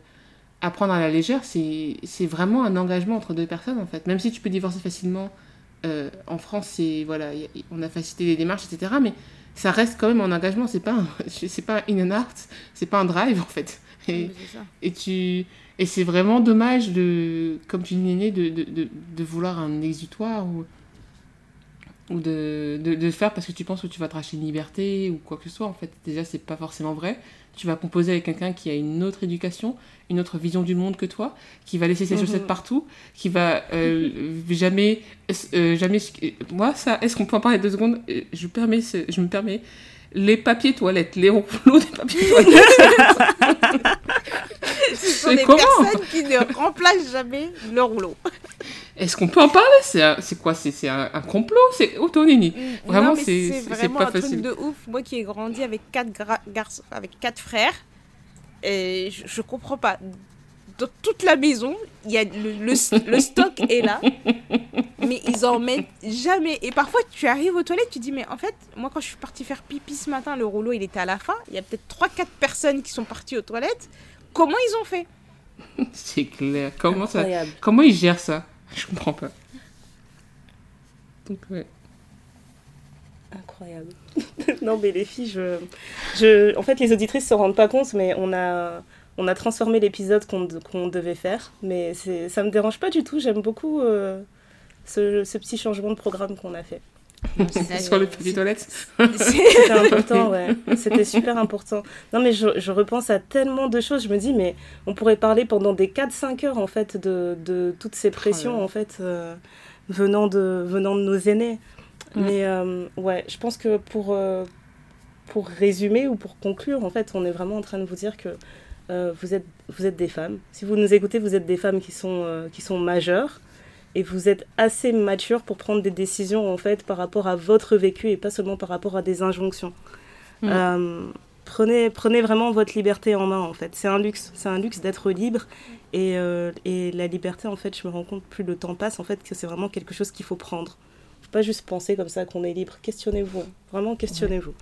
apprendre à la légère, c'est vraiment un engagement entre deux personnes en fait. Même si tu peux divorcer facilement, euh, en France, voilà, on a facilité les démarches, etc. Mais ça reste quand même un engagement. C'est pas c'est pas in and out, c'est pas un drive en fait. Et, et tu et c'est vraiment dommage de, comme tu dis, de, de, de, de, vouloir un exutoire ou ou de, de, de faire parce que tu penses que tu vas te racheter une liberté ou quoi que ce soit. En fait, déjà, c'est pas forcément vrai. Tu vas composer avec quelqu'un qui a une autre éducation, une autre vision du monde que toi, qui va laisser ses Mhm. chaussettes partout, qui va euh, jamais, euh, jamais. Moi, ça, est-ce qu'on peut en parler deux secondes? Euh, Je permets, je me permets. Les papiers toilettes, les rouleaux des papiers toilettes. Ce sont C'est des comment personnes qui ne remplacent jamais le rouleau. Est-ce qu'on peut en parler? C'est quoi? C'est un, un complot? C'est Autonini. Vraiment, Non, mais c'est- vraiment pas un facile. truc de ouf. Moi qui ai grandi avec quatre garçons, avec quatre frères, et je, je comprends pas. Dans toute la maison, il y a le, le- le stock est là, mais ils en mettent jamais. Et parfois, tu arrives aux toilettes, tu dis mais en fait, moi quand je suis partie faire pipi ce matin, le rouleau il était à la fin. Il y a peut-être trois quatre personnes qui sont parties aux toilettes. Comment ils ont fait? C'est clair. Comment ça Incroyable. Comment ils gèrent ça? Je comprends pas. Donc, ouais. Incroyable. non, mais les filles, je, je... En fait, les auditrices se rendent pas compte, mais on a, on a transformé l'épisode qu'on devait faire. Mais ça me dérange pas du tout. J'aime beaucoup euh, ce, ce petit changement de programme qu'on a fait. Sur le papier toilette C'était important, ouais. C'était super important. Non, mais je, je repense à tellement de choses. Je me dis, mais on pourrait parler pendant des 4-5 heures, en fait, de, de toutes ces pressions, là. en fait, euh, venant, de, venant de nos aînés. Mais euh, ouais, je pense que pour, euh, pour résumer ou pour conclure, en fait, on est vraiment en train de vous dire que euh, vous, êtes, vous êtes des femmes. Si vous nous écoutez, vous êtes des femmes qui sont, euh, qui sont majeures et vous êtes assez mature pour prendre des décisions en fait par rapport à votre vécu et pas seulement par rapport à des injonctions. Mm. Euh, prenez, prenez vraiment votre liberté en main en fait. C'est un luxe, c'est un luxe d'être libre et, et la liberté en fait, je me rends compte plus le temps passe en fait que c'est vraiment quelque chose qu'il faut prendre. Faut pas juste penser comme ça qu'on est libre. Questionnez-vous, vraiment questionnez-vous.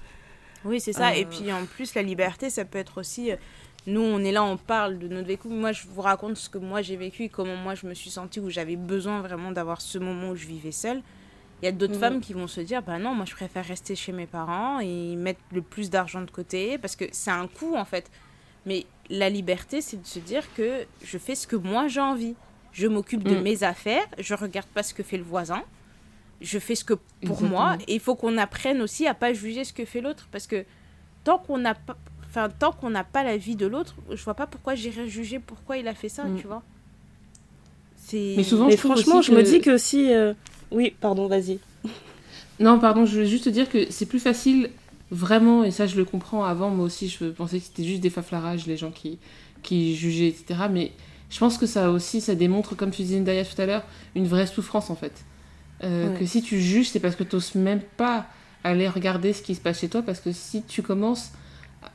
Oui, c'est ça. Et puis en plus, la liberté, ça peut être aussi. Nous, on est là, on parle de notre vécu. Moi, je vous raconte ce que moi j'ai vécu et comment moi je me suis sentie, où j'avais besoin vraiment d'avoir ce moment où je vivais seule. Il y a d'autres Mhm. femmes qui vont se dire bah non, moi je préfère rester chez mes parents et mettre le plus d'argent de côté parce que c'est un coût en fait. Mais la liberté, c'est de se dire que je fais ce que moi j'ai envie. Je m'occupe de Mhm. mes affaires, je regarde pas ce que fait le voisin. Je fais ce que pour Exactement. moi et il faut qu'on apprenne aussi à pas juger ce que fait l'autre parce que tant qu'on n'a pas enfin tant qu'on n'a pas la vie de l'autre, je vois pas pourquoi j'irais juger pourquoi il a fait ça, Mm. tu vois. C'est Mais souvent, Mais je trouve franchement, je me dis que si... euh, Oui, pardon, vas-y. Non, pardon, je voulais juste te dire que c'est plus facile, vraiment, et ça je le comprends avant, moi aussi je pensais que c'était juste des faflarages, les gens qui, qui jugeaient, etc. Mais je pense que ça aussi, ça démontre, comme tu disais Ndaya tout à l'heure, une vraie souffrance en fait. Euh, Ouais. Que si tu juges, c'est parce que tu n'oses même pas aller regarder ce qui se passe chez toi, parce que si tu commences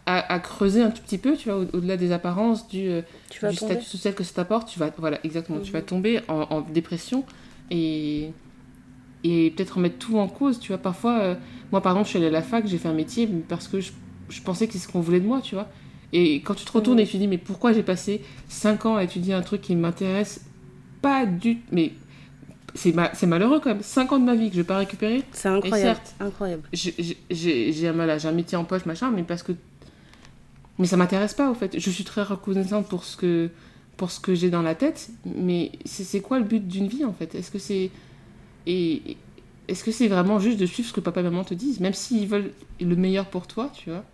à, à creuser un tout petit peu, tu vois, au- au-delà des apparences, du, euh, Tu du statut social que ça t'apporte, tu vas, voilà, exactement, tu Mhm. vas tomber en, en dépression et, et peut-être remettre tout en cause, tu vois. Parfois, euh, moi par exemple, je suis allée à la fac, j'ai fait un métier parce que je, je pensais que c'est ce qu'on voulait de moi, tu vois. Et quand tu te retournes Mhm. et tu te dis, mais pourquoi j'ai passé 5 ans à étudier un truc qui m'intéresse pas du mais c'est ma- malheureux quand même, 5 ans de ma vie que je vais pas récupérer. C'est incroyable. certes, Incroyable. j'ai- un mal à- j'ai un métier en poche machin mais parce que mais ça m'intéresse pas au fait je suis très reconnaissante pour ce que pour ce que j'ai dans la tête mais c'est quoi le but d'une vie en fait? Est-ce que c'est et est-ce que c'est vraiment juste de suivre ce que papa et maman te disent même s'ils veulent le meilleur pour toi tu vois?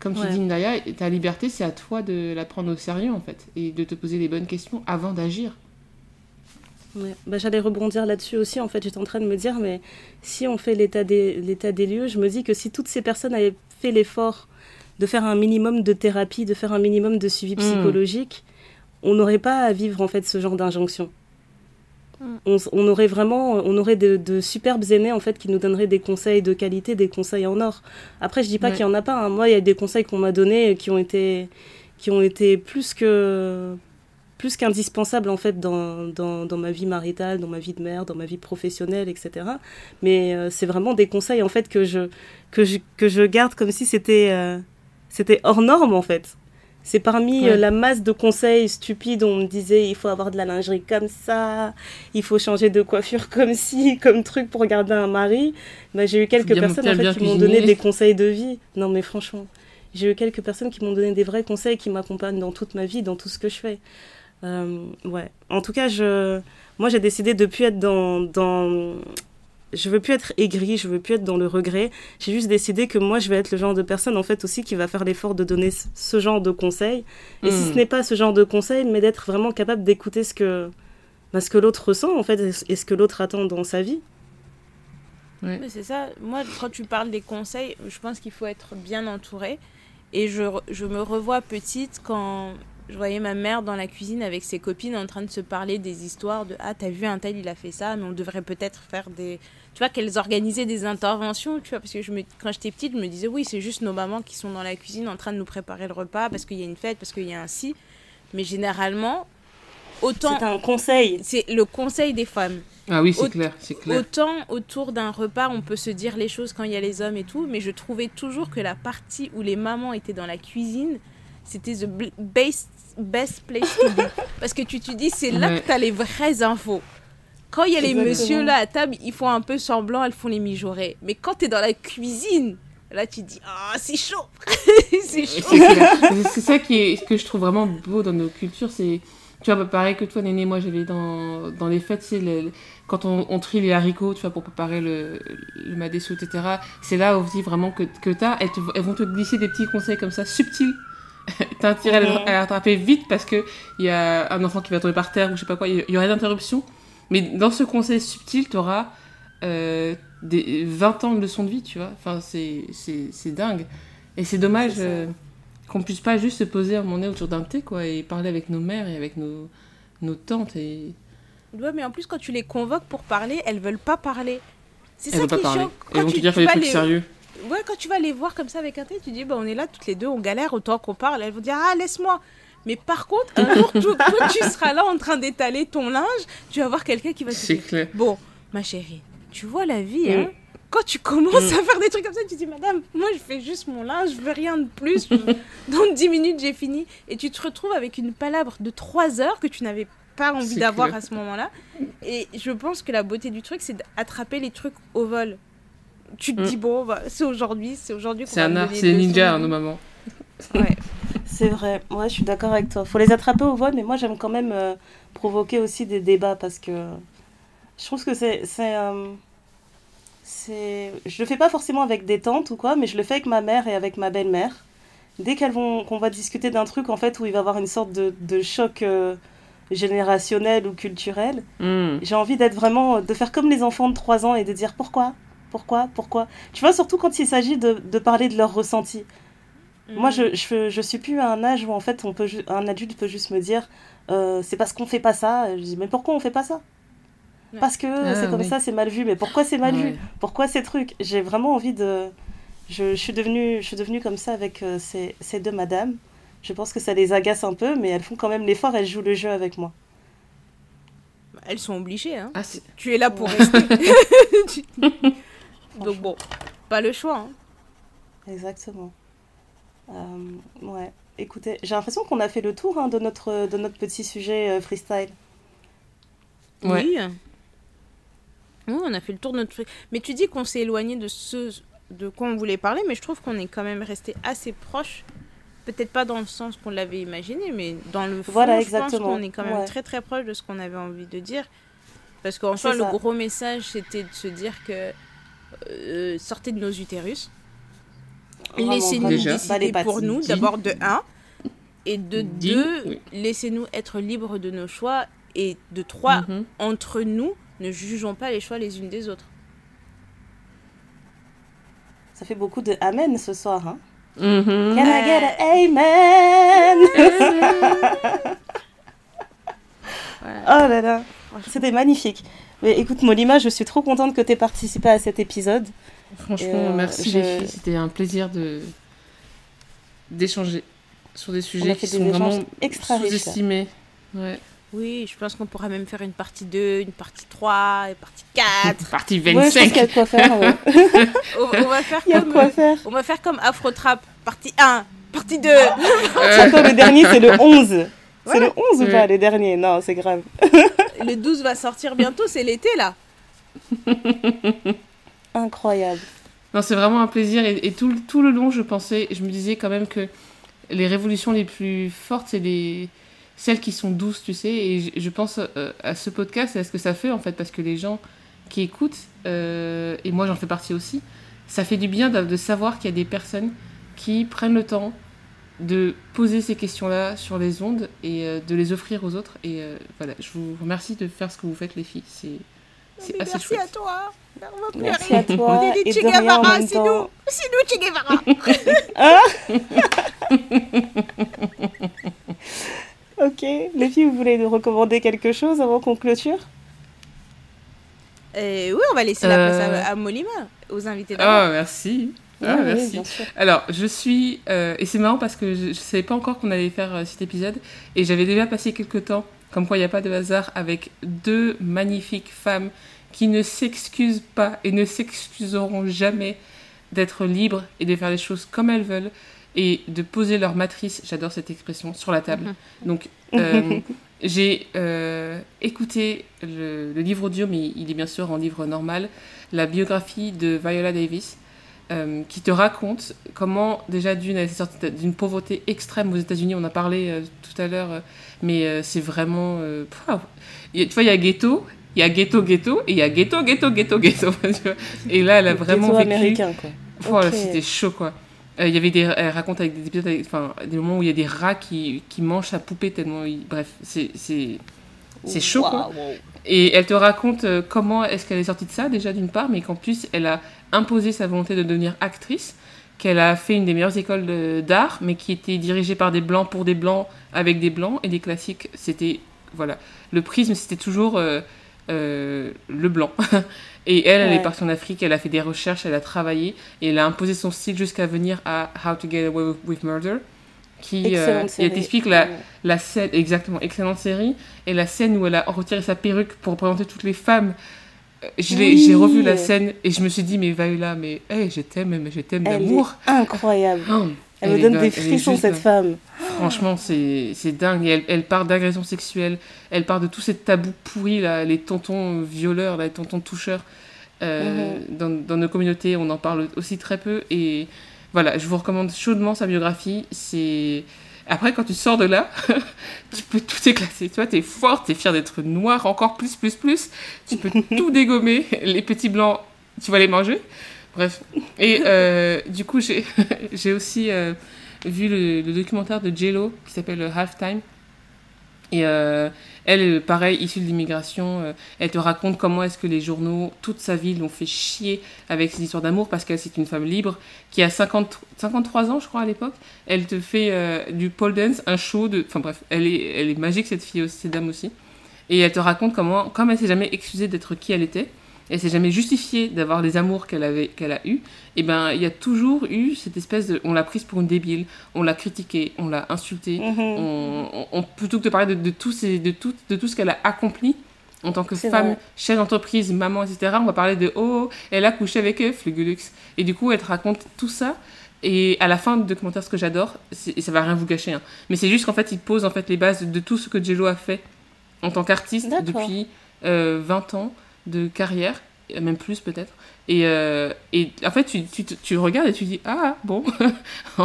Comme tu Ouais. dis Naya ta liberté c'est à toi de la prendre au sérieux en fait et de te poser les bonnes questions avant d'agir Ouais. Bah, J'allais rebondir là-dessus aussi. En fait, j'étais en train de me dire, mais si on fait l'état des, l'état des lieux, je me dis que si toutes ces personnes avaient fait l'effort de faire un minimum de thérapie, de faire un minimum de suivi Mm. psychologique, on n'aurait pas à vivre en fait ce genre d'injonction. Mm. On, aurait vraiment, on aurait de, de superbes aînés en fait qui nous donneraient des conseils de qualité, des conseils en or. Après, je dis pas Ouais. qu'il y en a pas. hein. Moi, il y a des conseils qu'on m'a donnés qui ont été, qui ont été plus que plus qu'indispensable en fait dans, dans, dans ma vie maritale, dans ma vie de mère, dans ma vie professionnelle, etc. Mais euh, c'est vraiment des conseils en fait que je, que je, que je garde comme si c'était euh, c'était hors norme en fait. C'est parmi Ouais. euh, la masse de conseils stupides où on me disait il faut avoir de la lingerie comme ça, il faut changer de coiffure comme ci, comme truc pour garder un mari. Bah, j'ai eu quelques personnes en fait, qui m'ont donné des conseils de vie. Non mais franchement, j'ai eu quelques personnes qui m'ont donné des vrais conseils qui m'accompagnent dans toute ma vie, dans tout ce que je fais. Euh, ouais. En tout cas, je, moi, j'ai décidé de plus être dans, dans, je veux plus être aigrie, je veux plus être dans le regret. J'ai juste décidé que moi, je vais être le genre de personne, en fait, aussi qui va faire l'effort de donner ce genre de conseils. Et si Mm. ce n'est pas ce genre de conseils, mais d'être vraiment capable d'écouter ce que, bah, ce que l'autre ressent, en fait, et ce que l'autre attend dans sa vie. Mais c'est ça. Moi, quand tu parles des conseils, je pense qu'il faut être bien entouré. Et je, je me revois petite quand je voyais ma mère dans la cuisine avec ses copines en train de se parler des histoires de Ah, t'as vu un tel, il a fait ça, mais on devrait peut-être faire des. Tu vois, qu'elles organisaient des interventions, tu vois, parce que je me, quand j'étais petite, je me disais Oui, c'est juste nos mamans qui sont dans la cuisine en train de nous préparer le repas parce qu'il y a une fête, parce qu'il y a un si. Mais généralement, autant. C'est un conseil. C'est le conseil des femmes. Ah oui, c'est clair, c'est clair. Autant autour d'un repas, on peut se dire les choses quand il y a les hommes et tout, mais je trouvais toujours que la partie où les mamans étaient dans la cuisine, c'était the best, best place to be. Parce que tu te dis, c'est là Ouais. que tu as les vraies infos. Quand il y a les Exactement. messieurs là à table, ils font un peu semblant, elles font les mijaurées. Mais quand tu es dans la cuisine, là tu te dis, ah, c'est chaud C'est chaud C'est ça qui est, que je trouve vraiment beau dans nos cultures. C'est, tu vois, bah, pareil que toi, Néné, moi j'avais dans, dans les fêtes, c'est le- le- quand on, on trie les haricots, tu vois, pour préparer le, le madessou, etc. C'est là aussi vraiment que, que t'as. Elles, te- elles vont te glisser des petits conseils comme ça, subtils. T'as intérêt à les rattraper vite parce que il y a un enfant qui va tomber par terre ou je sais pas quoi, il y aurait d'interruption. Mais dans ce conseil subtil, t'auras euh, des 20 ans de leçons de vie, tu vois. Enfin, c'est, dingue. Et c'est dommage euh, qu'on puisse pas juste se poser à mon nez autour d'un thé, quoi, et parler avec nos mères et avec nos, nos tantes. Et... Ouais, mais en plus, quand tu les convoques pour parler, elles veulent pas parler. C'est Elles ça veulent qui pas est parler. chiant. Elles vont te tu- dire tu faire des trucs les- sérieux. Ouais, quand tu vas les voir comme ça avec un thé, tu dis, bah, on est là toutes les deux, on galère autant qu'on parle. Elles vont dire, ah, laisse-moi. Mais par contre, un jour, toi, tu seras là en train d'étaler ton linge, tu vas voir quelqu'un qui va te dire, clair. bon, ma chérie, tu vois la vie, Mm. hein quand tu commences à faire des trucs comme ça, tu dis, madame, moi je fais juste mon linge, je veux rien de plus. Dans 10 minutes, j'ai fini. Et tu te retrouves avec une palabre de 3 heures que tu n'avais pas envie d'avoir à ce moment-là. Et je pense que la beauté du truc, c'est d'attraper les trucs au vol. Tu te Mm. dis, bon, bah, c'est aujourd'hui, c'est aujourd'hui qu'on C'est un art, c'est ninjas, hein, nos mamans. Ouais. C'est vrai, ouais, je suis d'accord avec toi. Faut les attraper au vol, mais moi j'aime quand même euh, provoquer aussi des débats parce que je trouve que c'est. c'est, euh, c'est... Je le fais pas forcément avec des tantes ou quoi, mais je le fais avec ma mère et avec ma belle-mère. Dès qu'elles vont, qu'on va discuter d'un truc en fait où il va y avoir une sorte de, de choc euh, générationnel ou culturel, Hmm. j'ai envie d'être vraiment, de faire comme les enfants de 3 ans et de dire pourquoi, pourquoi, pourquoi? Tu vois, surtout quand il s'agit de, de parler de leurs ressentis. Moi, Mm. je, je, je suis plus à un âge où en fait on peut ju- un adulte peut juste me dire euh, c'est parce qu'on fait pas ça. Je dis mais pourquoi on fait pas ça? Ouais. Parce que Ah, c'est comme oui. ça, c'est mal vu. Mais pourquoi c'est mal Ouais. vu Pourquoi ces trucs? J'ai vraiment envie de. Je, je suis devenue, je suis devenue comme ça avec euh, ces, ces deux madames. Je pense que ça les agace un peu, mais elles font quand même l'effort. Elles jouent le jeu avec moi. Elles sont obligées, hein. Ah, Tu es là pour rester. Tu- Donc bon, pas le choix. hein. Exactement. Euh, ouais. Écoutez, j'ai l'impression qu'on a fait le tour hein, de notre de notre petit sujet euh, freestyle. Ouais. Oui. Oui, on a fait le tour de notre truc. Mais tu dis qu'on s'est éloigné de ce de quoi on voulait parler, mais je trouve qu'on est quand même resté assez proche. Peut-être pas dans le sens qu'on l'avait imaginé, mais dans le fond, Voilà, je pense qu'on est quand même Ouais. très très proche de ce qu'on avait envie de dire. Parce qu'en soi, le gros message, c'était de se dire que euh, sortez de nos utérus. Laissez-nous. Bah, décider pour nous, d'abord de un. Et de Dit, deux, oui. laissez-nous être libres de nos choix. Et de trois, Mhm. entre nous, ne jugeons pas les choix les unes des autres. Ça fait beaucoup de amen ce soir. Hein. Mhm. Can I get an amen? Oh là là, c'était magnifique. Mais écoute Molima, je suis trop contente que tu aies participé à cet épisode. Franchement, Euh, merci je- les filles. C'était un plaisir de d'échanger sur des sujets qui fait sont des vraiment sous-estimés. Ouais. Oui, je pense qu'on pourra même faire une partie 2, une partie 3, une partie 4. Partie Ouais, je pense 25. qu'il y a de quoi faire. ouais. on, on va faire Il y a de comme quoi faire. on va faire comme Afro Trap, partie 1, partie 2. Euh, Attends, le dernier, c'est le 11. C'est le 11 ou pas, le dernier Non, c'est grave. Le 12 va sortir bientôt, c'est l'été là. Incroyable. Non, c'est vraiment un plaisir. Et, et tout, le- tout le long, je pensais, je me disais quand même que les révolutions les plus fortes, c'est les celles qui sont douces, tu sais. Et je, je pense euh, à ce podcast et à ce que ça fait, en fait, parce que les gens qui écoutent, euh, et moi j'en fais partie aussi, ça fait du bien de, de savoir qu'il y a des personnes qui prennent le temps de poser ces questions-là sur les ondes et euh, de les offrir aux autres. Et euh, voilà, je vous remercie de faire ce que vous faites, les filles. C'est c'est assez merci chouette. à toi. Merci à toi. On est des et Che Guevara, c'est nous. C'est nous, Che Guevara. Ok. Les filles, vous voulez nous recommander quelque chose avant qu'on clôture? Euh, oui, on va laisser la place Euh. à, à Molima, aux invités d'abord. Ah, merci. Ah, Oui, oui, merci. bien sûr. Alors, je suis. euh, et c'est marrant parce que je ne savais pas encore qu'on allait faire euh, cet épisode. Et j'avais déjà passé quelques temps, comme quoi il n'y a pas de hasard, avec deux magnifiques femmes qui ne s'excusent pas et ne s'excuseront jamais d'être libres et de faire les choses comme elles veulent et de poser leur matrice, j'adore cette expression, sur la table. Donc, euh, j'ai euh, écouté le, le livre audio, mais il est bien sûr en livre normal, la biographie de Viola Davis, euh, qui te raconte comment, déjà, d'une, elle est sortie d'une pauvreté extrême aux États-Unis, on a parlé euh, tout à l'heure, euh, mais c'est vraiment. pff, tu vois, il y a ghetto. Il y a ghetto, ghetto, et il y a ghetto, ghetto, ghetto, ghetto. et là, elle a vraiment vécu. américain, quoi. Voilà, c'était chaud quoi. Il y avait des, elle raconte avec des épisodes, enfin des moments où il y a des rats qui, qui mangent sa poupée tellement, il- bref, c'est c'est c'est chaud quoi. Et elle te raconte comment est-ce qu'elle est sortie de ça déjà d'une part, mais qu'en plus elle a imposé sa volonté de devenir actrice, qu'elle a fait une des meilleures écoles d'art, mais qui était dirigée par des blancs pour des blancs avec des blancs et des classiques, c'était voilà, le prisme c'était toujours euh, euh, le blanc. Et elle, elle est partie en Afrique, elle a fait des recherches, elle a travaillé, et elle a imposé son style jusqu'à venir à How to Get Away with, Murder, qui euh, elle t'explique la, Ouais. la scène, exactement, excellente série, et la scène où elle a retiré sa perruque pour représenter toutes les femmes. Je l'ai- Oui. J'ai revu la scène et je me suis dit, mais Viola, mais hey, je t'aime, mais je t'aime d'amour. incroyable. Oh, Elle, me donne dingue, des frissons, cette dingue. femme. Franchement, c'est dingue. Et elle, elle part d'agressions sexuelles, elle part de tous ces tabous pourris, là, les tontons violeurs, là, les tontons toucheurs. Euh, Mhm. dans, dans nos communautés, on en parle aussi très peu. Et voilà, je vous recommande chaudement sa biographie. C'est. Après, quand tu sors de là, tu peux tout éclater. Tu vois, t'es forte, t'es fière d'être noire encore plus, plus, plus. Tu peux tout dégommer. Les petits blancs, tu vas les manger. Bref. Et euh, du coup, j'ai j'ai aussi euh, vu le, le documentaire de J-Lo qui s'appelle Halftime. Et euh, elle, pareil, issue de l'immigration, euh, elle te raconte comment est-ce que les journaux, toute sa vie, l'ont fait chier avec ses histoires d'amour parce qu'elle, c'est une femme libre qui a 50, 53 ans, je crois, à l'époque. Elle te fait euh, du pole dance, un show de... Enfin bref, elle est, elle est magique, cette fille aussi, cette dame aussi. Et elle te raconte comment, comme elle s'est jamais excusée d'être qui elle était, elle s'est jamais justifiée d'avoir les amours qu'elle avait qu'elle a eu et ben il y a toujours eu cette espèce de on l'a prise pour une débile on l'a critiquée on l'a insultée Mhm. on, on- on- plutôt que de parler de, de tout, ces- de, tout, de tout ce qu'elle a accompli en tant que femme, vrai. chef d'entreprise, maman, etc., on va parler de oh, elle a couché avec eux, Flugulux. Et du coup, elle te raconte tout ça. Et à la fin du documentaire, ce que j'adore, et ça va rien vous gâcher, hein, mais c'est juste qu'en fait, il pose en fait les bases de tout ce que Jello a fait en tant qu'artiste depuis euh, 20 ans de carrière, même plus peut-être. Et, euh, et en fait, tu, tu, tu regardes et tu dis ah bon,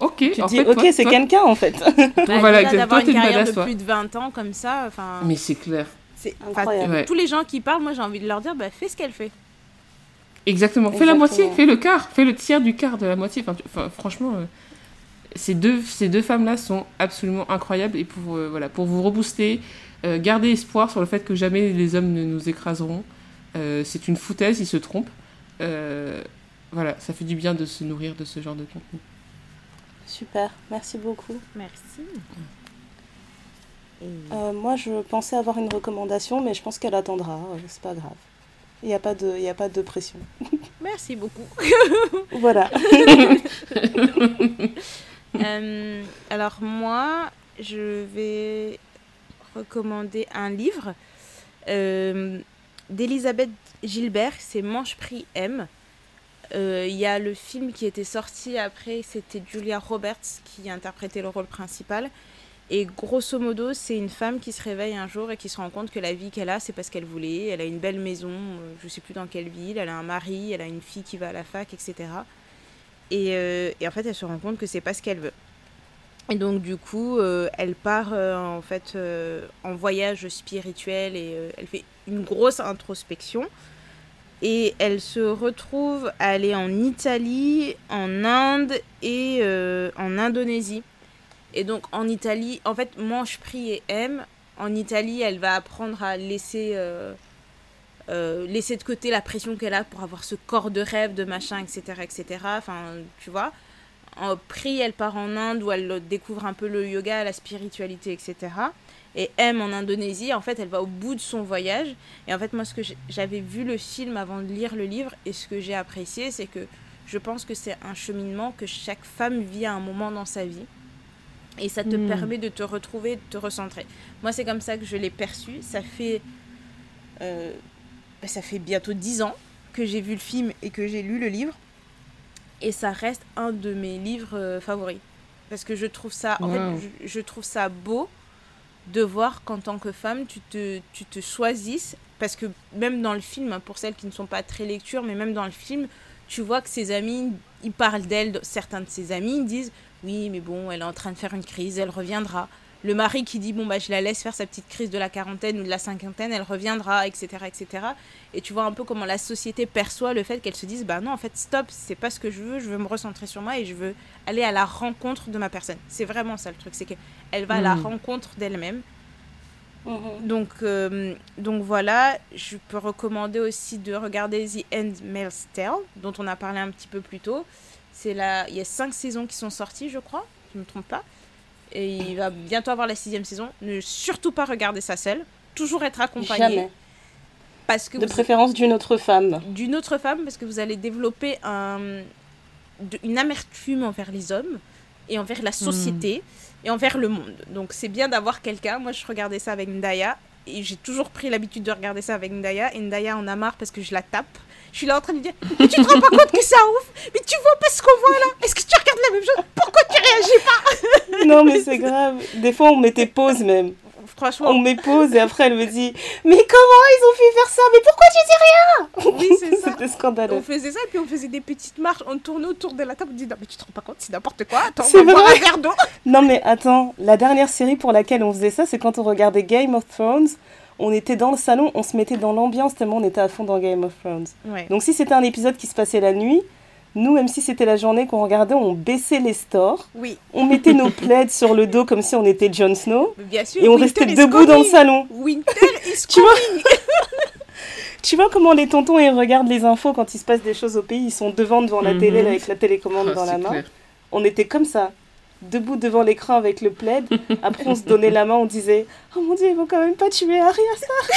ok. Tu en dis, fait, ok, c'est quelqu'un en fait. Bah, voilà, exactement. d'avoir une une carrière badass, de toi. plus de 20 ans comme ça, enfin, Mais c'est clair. c'est Ouais. tous les gens qui parlent, moi j'ai envie de leur dire, bah fais ce qu'elle fait. Exactement. Fais la Exactement. moitié, fais le quart, fais le tiers du quart de la moitié. Enfin, tu- enfin, franchement, euh, ces deux, ces deux femmes-là sont absolument incroyables. Et pour, euh, voilà, pour vous rebooster, euh, gardez espoir sur le fait que jamais les hommes ne nous écraseront. Euh, c'est une foutaise, ils se trompent. Euh, voilà, ça fait du bien de se nourrir de ce genre de contenu. Super, merci beaucoup. Merci. Euh, moi, je pensais avoir une recommandation, mais je pense qu'elle attendra. euh, c'est pas grave. Il n'y a, pas de- il y a pas de pression. Merci beaucoup. Voilà. Euh, alors moi, je vais recommander un livre euh, d'Elisabeth Gilbert, c'est Manche Prix M. Euh, Il y a le film qui était sorti après, c'était Julia Roberts qui interprétait le rôle principal. Et grosso modo, c'est une femme qui se réveille un jour et qui se rend compte que la vie qu'elle a, c'est parce qu'elle voulait. Elle a une belle maison, euh, je sais plus dans quelle ville, elle a un mari, elle a une fille qui va à la fac, etc. Et, et en fait, elle se rend compte que c'est pas ce qu'elle veut. Et donc du coup, euh, elle part euh, en fait euh, en voyage spirituel et elle fait une grosse introspection. Et elle se retrouve à aller en Italie, en Inde et en Indonésie. Et donc en Italie, en fait, mange, prie et aime. En Italie, elle va apprendre à laisser, laisser de côté la pression qu'elle a pour avoir ce corps de rêve, de machin, etc. etc. Enfin, tu vois en prix, elle part en Inde où elle découvre un peu le yoga, la spiritualité, etc. Et M en Indonésie, en fait, elle va au bout de son voyage. Et en fait, moi, ce que j'avais vu le film avant de lire le livre et ce que j'ai apprécié, c'est que je pense que c'est un cheminement que chaque femme vit à un moment dans sa vie. Et ça te hmm. permet de te retrouver, de te recentrer. Moi, c'est comme ça que je l'ai perçu. Ça fait, euh, bah, ça fait bientôt dix ans que j'ai vu le film et que j'ai lu le livre et ça reste un de mes livres euh, favoris. Parce que je trouve ça en fait je, trouve ça beau de voir qu'en tant que femme tu te tu te choisisses. Parce que même dans le film pour celles qui ne sont pas très lectures mais même dans le film tu vois que ses amis ils parlent d'elle certains de ses amis ils disent oui mais bon elle est en train de faire une crise elle reviendra le mari qui dit bon bah je la laisse faire sa petite crise de la quarantaine ou de la cinquantaine, elle reviendra, etc., etc. Et tu vois un peu comment la société perçoit le fait qu'elle se dise bah non en fait stop, c'est pas ce que je veux, je veux me recentrer sur moi et je veux aller à la rencontre de ma personne. C'est vraiment ça le truc, c'est qu'elle va à la mmh. rencontre d'elle-même. Mmh. Donc, euh, donc voilà, je peux recommander aussi de regarder The End Mail's Tale, dont on a parlé un petit peu plus tôt. C'est là, il y a cinq saisons qui sont sorties, je crois, je ne me trompe pas et il va bientôt avoir la sixième saison. Ne surtout pas regarder ça seule, toujours être accompagné. Jamais. Parce que de préférence d'une autre femme. D'une autre femme, parce que vous allez développer un, une amertume envers les hommes et envers la société hmm. et envers le monde. Donc c'est bien d'avoir quelqu'un. Moi, je regardais ça avec Ndaya et j'ai toujours pris l'habitude de regarder ça avec Ndaya. Et Ndaya en a marre parce que je la tape. Je suis là en train de dire Mais tu te rends pas compte que ça ouf Mais tu vois pas ce qu'on voit là? Est-ce que tu regardes la même chose? Pourquoi tu réagis pas? Non, mais c'est grave. Des fois, on mettait pause même. Franchement. On met pause et après, elle me dit Mais comment ils ont pu faire ça? Mais pourquoi tu dis rien? Oui, c'est ça. C'était scandaleux. On faisait ça et puis on faisait des petites marches. On tournait autour de la table. On dit Non, mais tu te rends pas compte, c'est n'importe quoi. Attends, on va boire un verre d'eau. Non, mais attends. La dernière série pour laquelle on faisait ça, c'est quand on regardait Game of Thrones on était dans le salon, on se mettait dans l'ambiance tellement on était à fond dans Game of Thrones. Donc si c'était un épisode qui se passait la nuit, nous, même si c'était la journée qu'on regardait, on baissait les stores. Oui. On mettait nos plaids sur le dos comme si on était Jon Snow. et on restait debout dans le salon. Winter is tu coming. tu vois comment les tontons ils regardent les infos quand il se passe des choses au pays, ils sont devant devant la télé mhm. avec la télécommande ah, dans la main. On était comme ça debout devant l'écran avec le plaid. Après, on se donnait la main, on disait Oh mon dieu, ils vont quand même pas tuer Harry à ça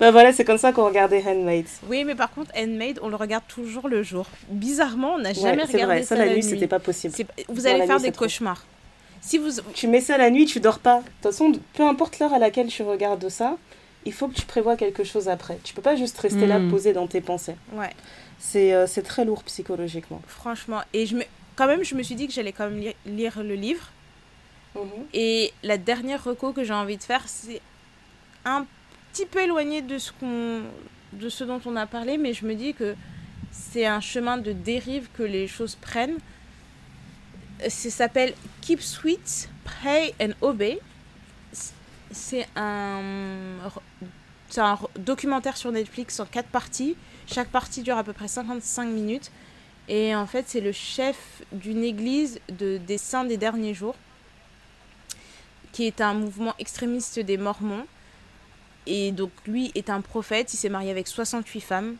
Ben voilà, c'est comme ça qu'on regardait Handmaid. Oui, mais par contre, Handmaid, on le regarde toujours le jour. Bizarrement, on n'a jamais regardé vrai. ça, la, nuit. c'était pas possible. Vous allez faire des cauchemars. Si vous... Tu mets ça la nuit, tu dors pas. De toute façon, peu importe l'heure à laquelle tu regardes ça, il faut que tu prévois quelque chose après. Tu peux pas juste rester là hmm. posé dans tes pensées. Ouais. C'est euh, très lourd psychologiquement. Franchement. Et je me quand même, je me suis dit que j'allais quand même lire, le livre. Mhm. Et la dernière reco que j'ai envie de faire, c'est un petit peu éloigné de ce, qu'on, de ce dont on a parlé, mais je me dis que c'est un chemin de dérive que les choses prennent. Ça s'appelle Keep Sweet, Pray and Obey. C'est un, c'est un documentaire sur Netflix en quatre parties. Chaque partie dure à peu près 55 minutes. Et en fait, c'est le chef d'une église de, des saints des derniers jours, qui est un mouvement extrémiste des Mormons. Et donc, lui est un prophète, il s'est marié avec 68 femmes.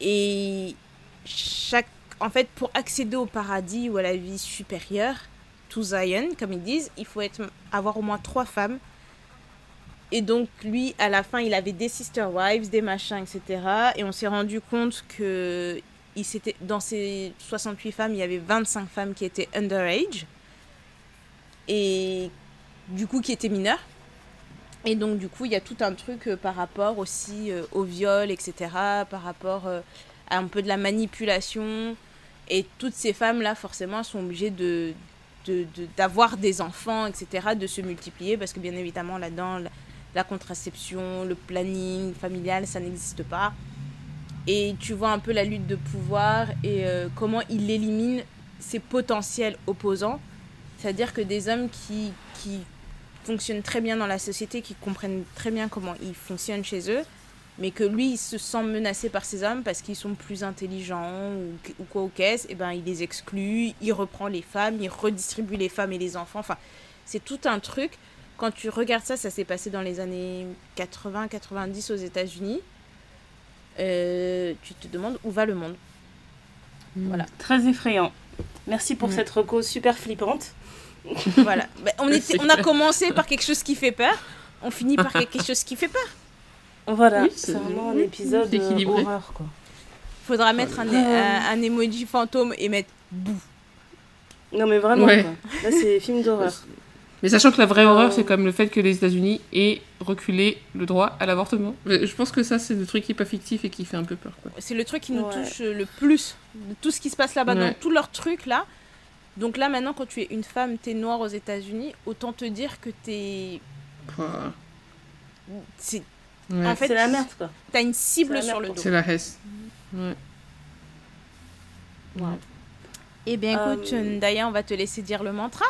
Et chaque, en fait, pour accéder au paradis ou à la vie supérieure, to Zion, comme ils disent, il faut être, avoir au moins trois femmes. Et donc, lui, à la fin, il avait des sister wives, des machins, etc. Et on s'est rendu compte que il dans ces 68 femmes, il y avait 25 femmes qui étaient underage et du coup qui étaient mineures. Et donc du coup, il y a tout un truc euh, par rapport aussi euh, au viol, etc., par rapport euh, à un peu de la manipulation. Et toutes ces femmes-là, forcément, sont obligées de, d'avoir des enfants, etc., de se multiplier, parce que bien évidemment, là-dedans, la contraception, le planning familial, ça n'existe pas et tu vois un peu la lutte de pouvoir et euh, comment il élimine ses potentiels opposants. C'est-à-dire que des hommes qui, qui fonctionnent très bien dans la société, qui comprennent très bien comment ils fonctionnent chez eux, mais que lui, il se sent menacé par ces hommes parce qu'ils sont plus intelligents ou, ou quoi au et ben il les exclut, il reprend les femmes, il redistribue les femmes et les enfants. Enfin, c'est tout un truc. Quand tu regardes ça, ça s'est passé dans les années 80-90 aux États-Unis. Euh, tu te demandes où va le monde. Voilà, très effrayant. Merci pour Mm. cette reco super flippante. voilà. Ben, on, était, C'est on a commencé par quelque chose qui fait peur. On finit par quelque chose qui fait peur. Voilà, Oui, c'est vraiment un épisode c'est euh, équilibré. horreur quoi. Faudra mettre un, un, un emoji fantôme et mettre bouh. Non mais vraiment Ouais. quoi. Là c'est film d'horreur. Mais sachant que la vraie horreur, Euh. c'est quand même le fait que les États-Unis aient reculé le droit à l'avortement. Je pense que ça, c'est le truc qui est pas fictif et qui fait un peu peur. Quoi. C'est le truc qui nous Ouais. touche le plus de tout ce qui se passe là-bas, dans Ouais. tous leurs trucs là. Donc là, maintenant, quand tu es une femme, t'es noire aux États-Unis, autant te dire que t'es. Ouah. c'est- Ouais. En fait, c'est la merde quoi. T'as une cible sur le dos. C'est la Hesse. Ouais. Ouais. Eh bien, écoute, Euh, Ndaya, on va te laisser dire le mantra.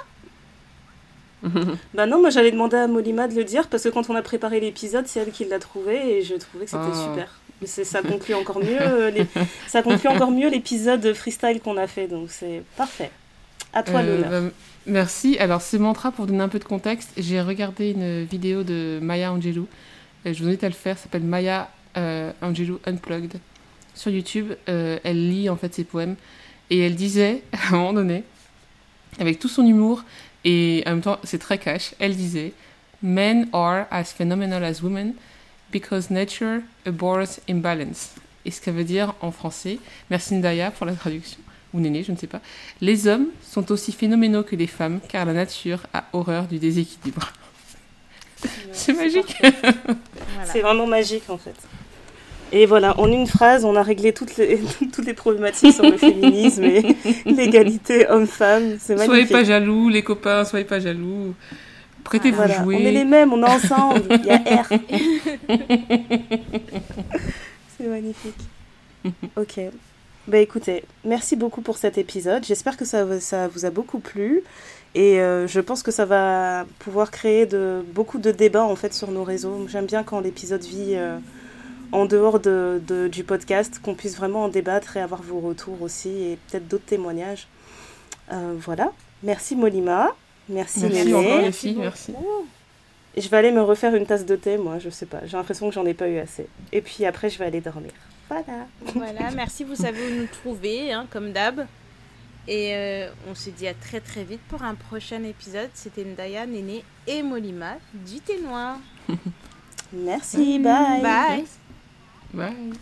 Bah non, moi j'allais demander à Molima de le dire parce que quand on a préparé l'épisode, c'est elle qui l'a trouvé et je trouvais que c'était Ah. super. C'est- ça conclut encore mieux euh, les- ça conclut encore mieux l'épisode freestyle qu'on a fait donc c'est parfait. À toi Euh, l'honneur. bah, merci. Alors, ce mantra, pour donner un peu de contexte, j'ai regardé une vidéo de Maya Angelou. Je vous invite à le faire. S'appelle Maya euh, Angelou Unplugged. Sur YouTube, euh, elle lit en fait ses poèmes. Et elle disait, à un moment donné, avec tout son humour, et en même temps, c'est très cash, elle disait Men are as phenomenal as women because nature abhors imbalance. Et ce qu'elle veut dire en français, merci Ndaya pour la traduction, ou Néné, je ne sais pas. Les hommes sont aussi phénoménaux que les femmes, car la nature a horreur du déséquilibre. C'est magique. Voilà. C'est vraiment magique en fait. Et voilà, en une phrase, on a réglé toutes les, toutes les problématiques sur le féminisme et l'égalité homme-femme. C'est Soyez magnifique. pas jaloux, les copains, soyez pas jaloux. Prêtez-vous Voilà, jouer. on est les mêmes, on est ensemble. Il y a R. C'est magnifique. Ok. Bah écoutez, merci beaucoup pour cet épisode. J'espère que ça, ça vous a beaucoup plu. Et euh, je pense que ça va pouvoir créer de, beaucoup de débats en fait sur nos réseaux. J'aime bien quand l'épisode vit euh, en dehors de, de- du podcast, qu'on puisse vraiment en débattre et avoir vos retours aussi et peut-être d'autres témoignages. Euh, voilà. Merci Molima. Merci, Merci Néné. encore les filles, merci. Et je vais aller me refaire une tasse de thé, moi, je sais pas. J'ai l'impression que j'en ai pas eu assez. Et puis après, je vais aller dormir. Voilà. Voilà, merci, vous savez où nous trouver, hein, comme d'hab. Et euh, on se dit à très très vite pour un prochain épisode. C'était Ndaya, Néné et Molima du thé noir. Merci, bye. Bye. Bye.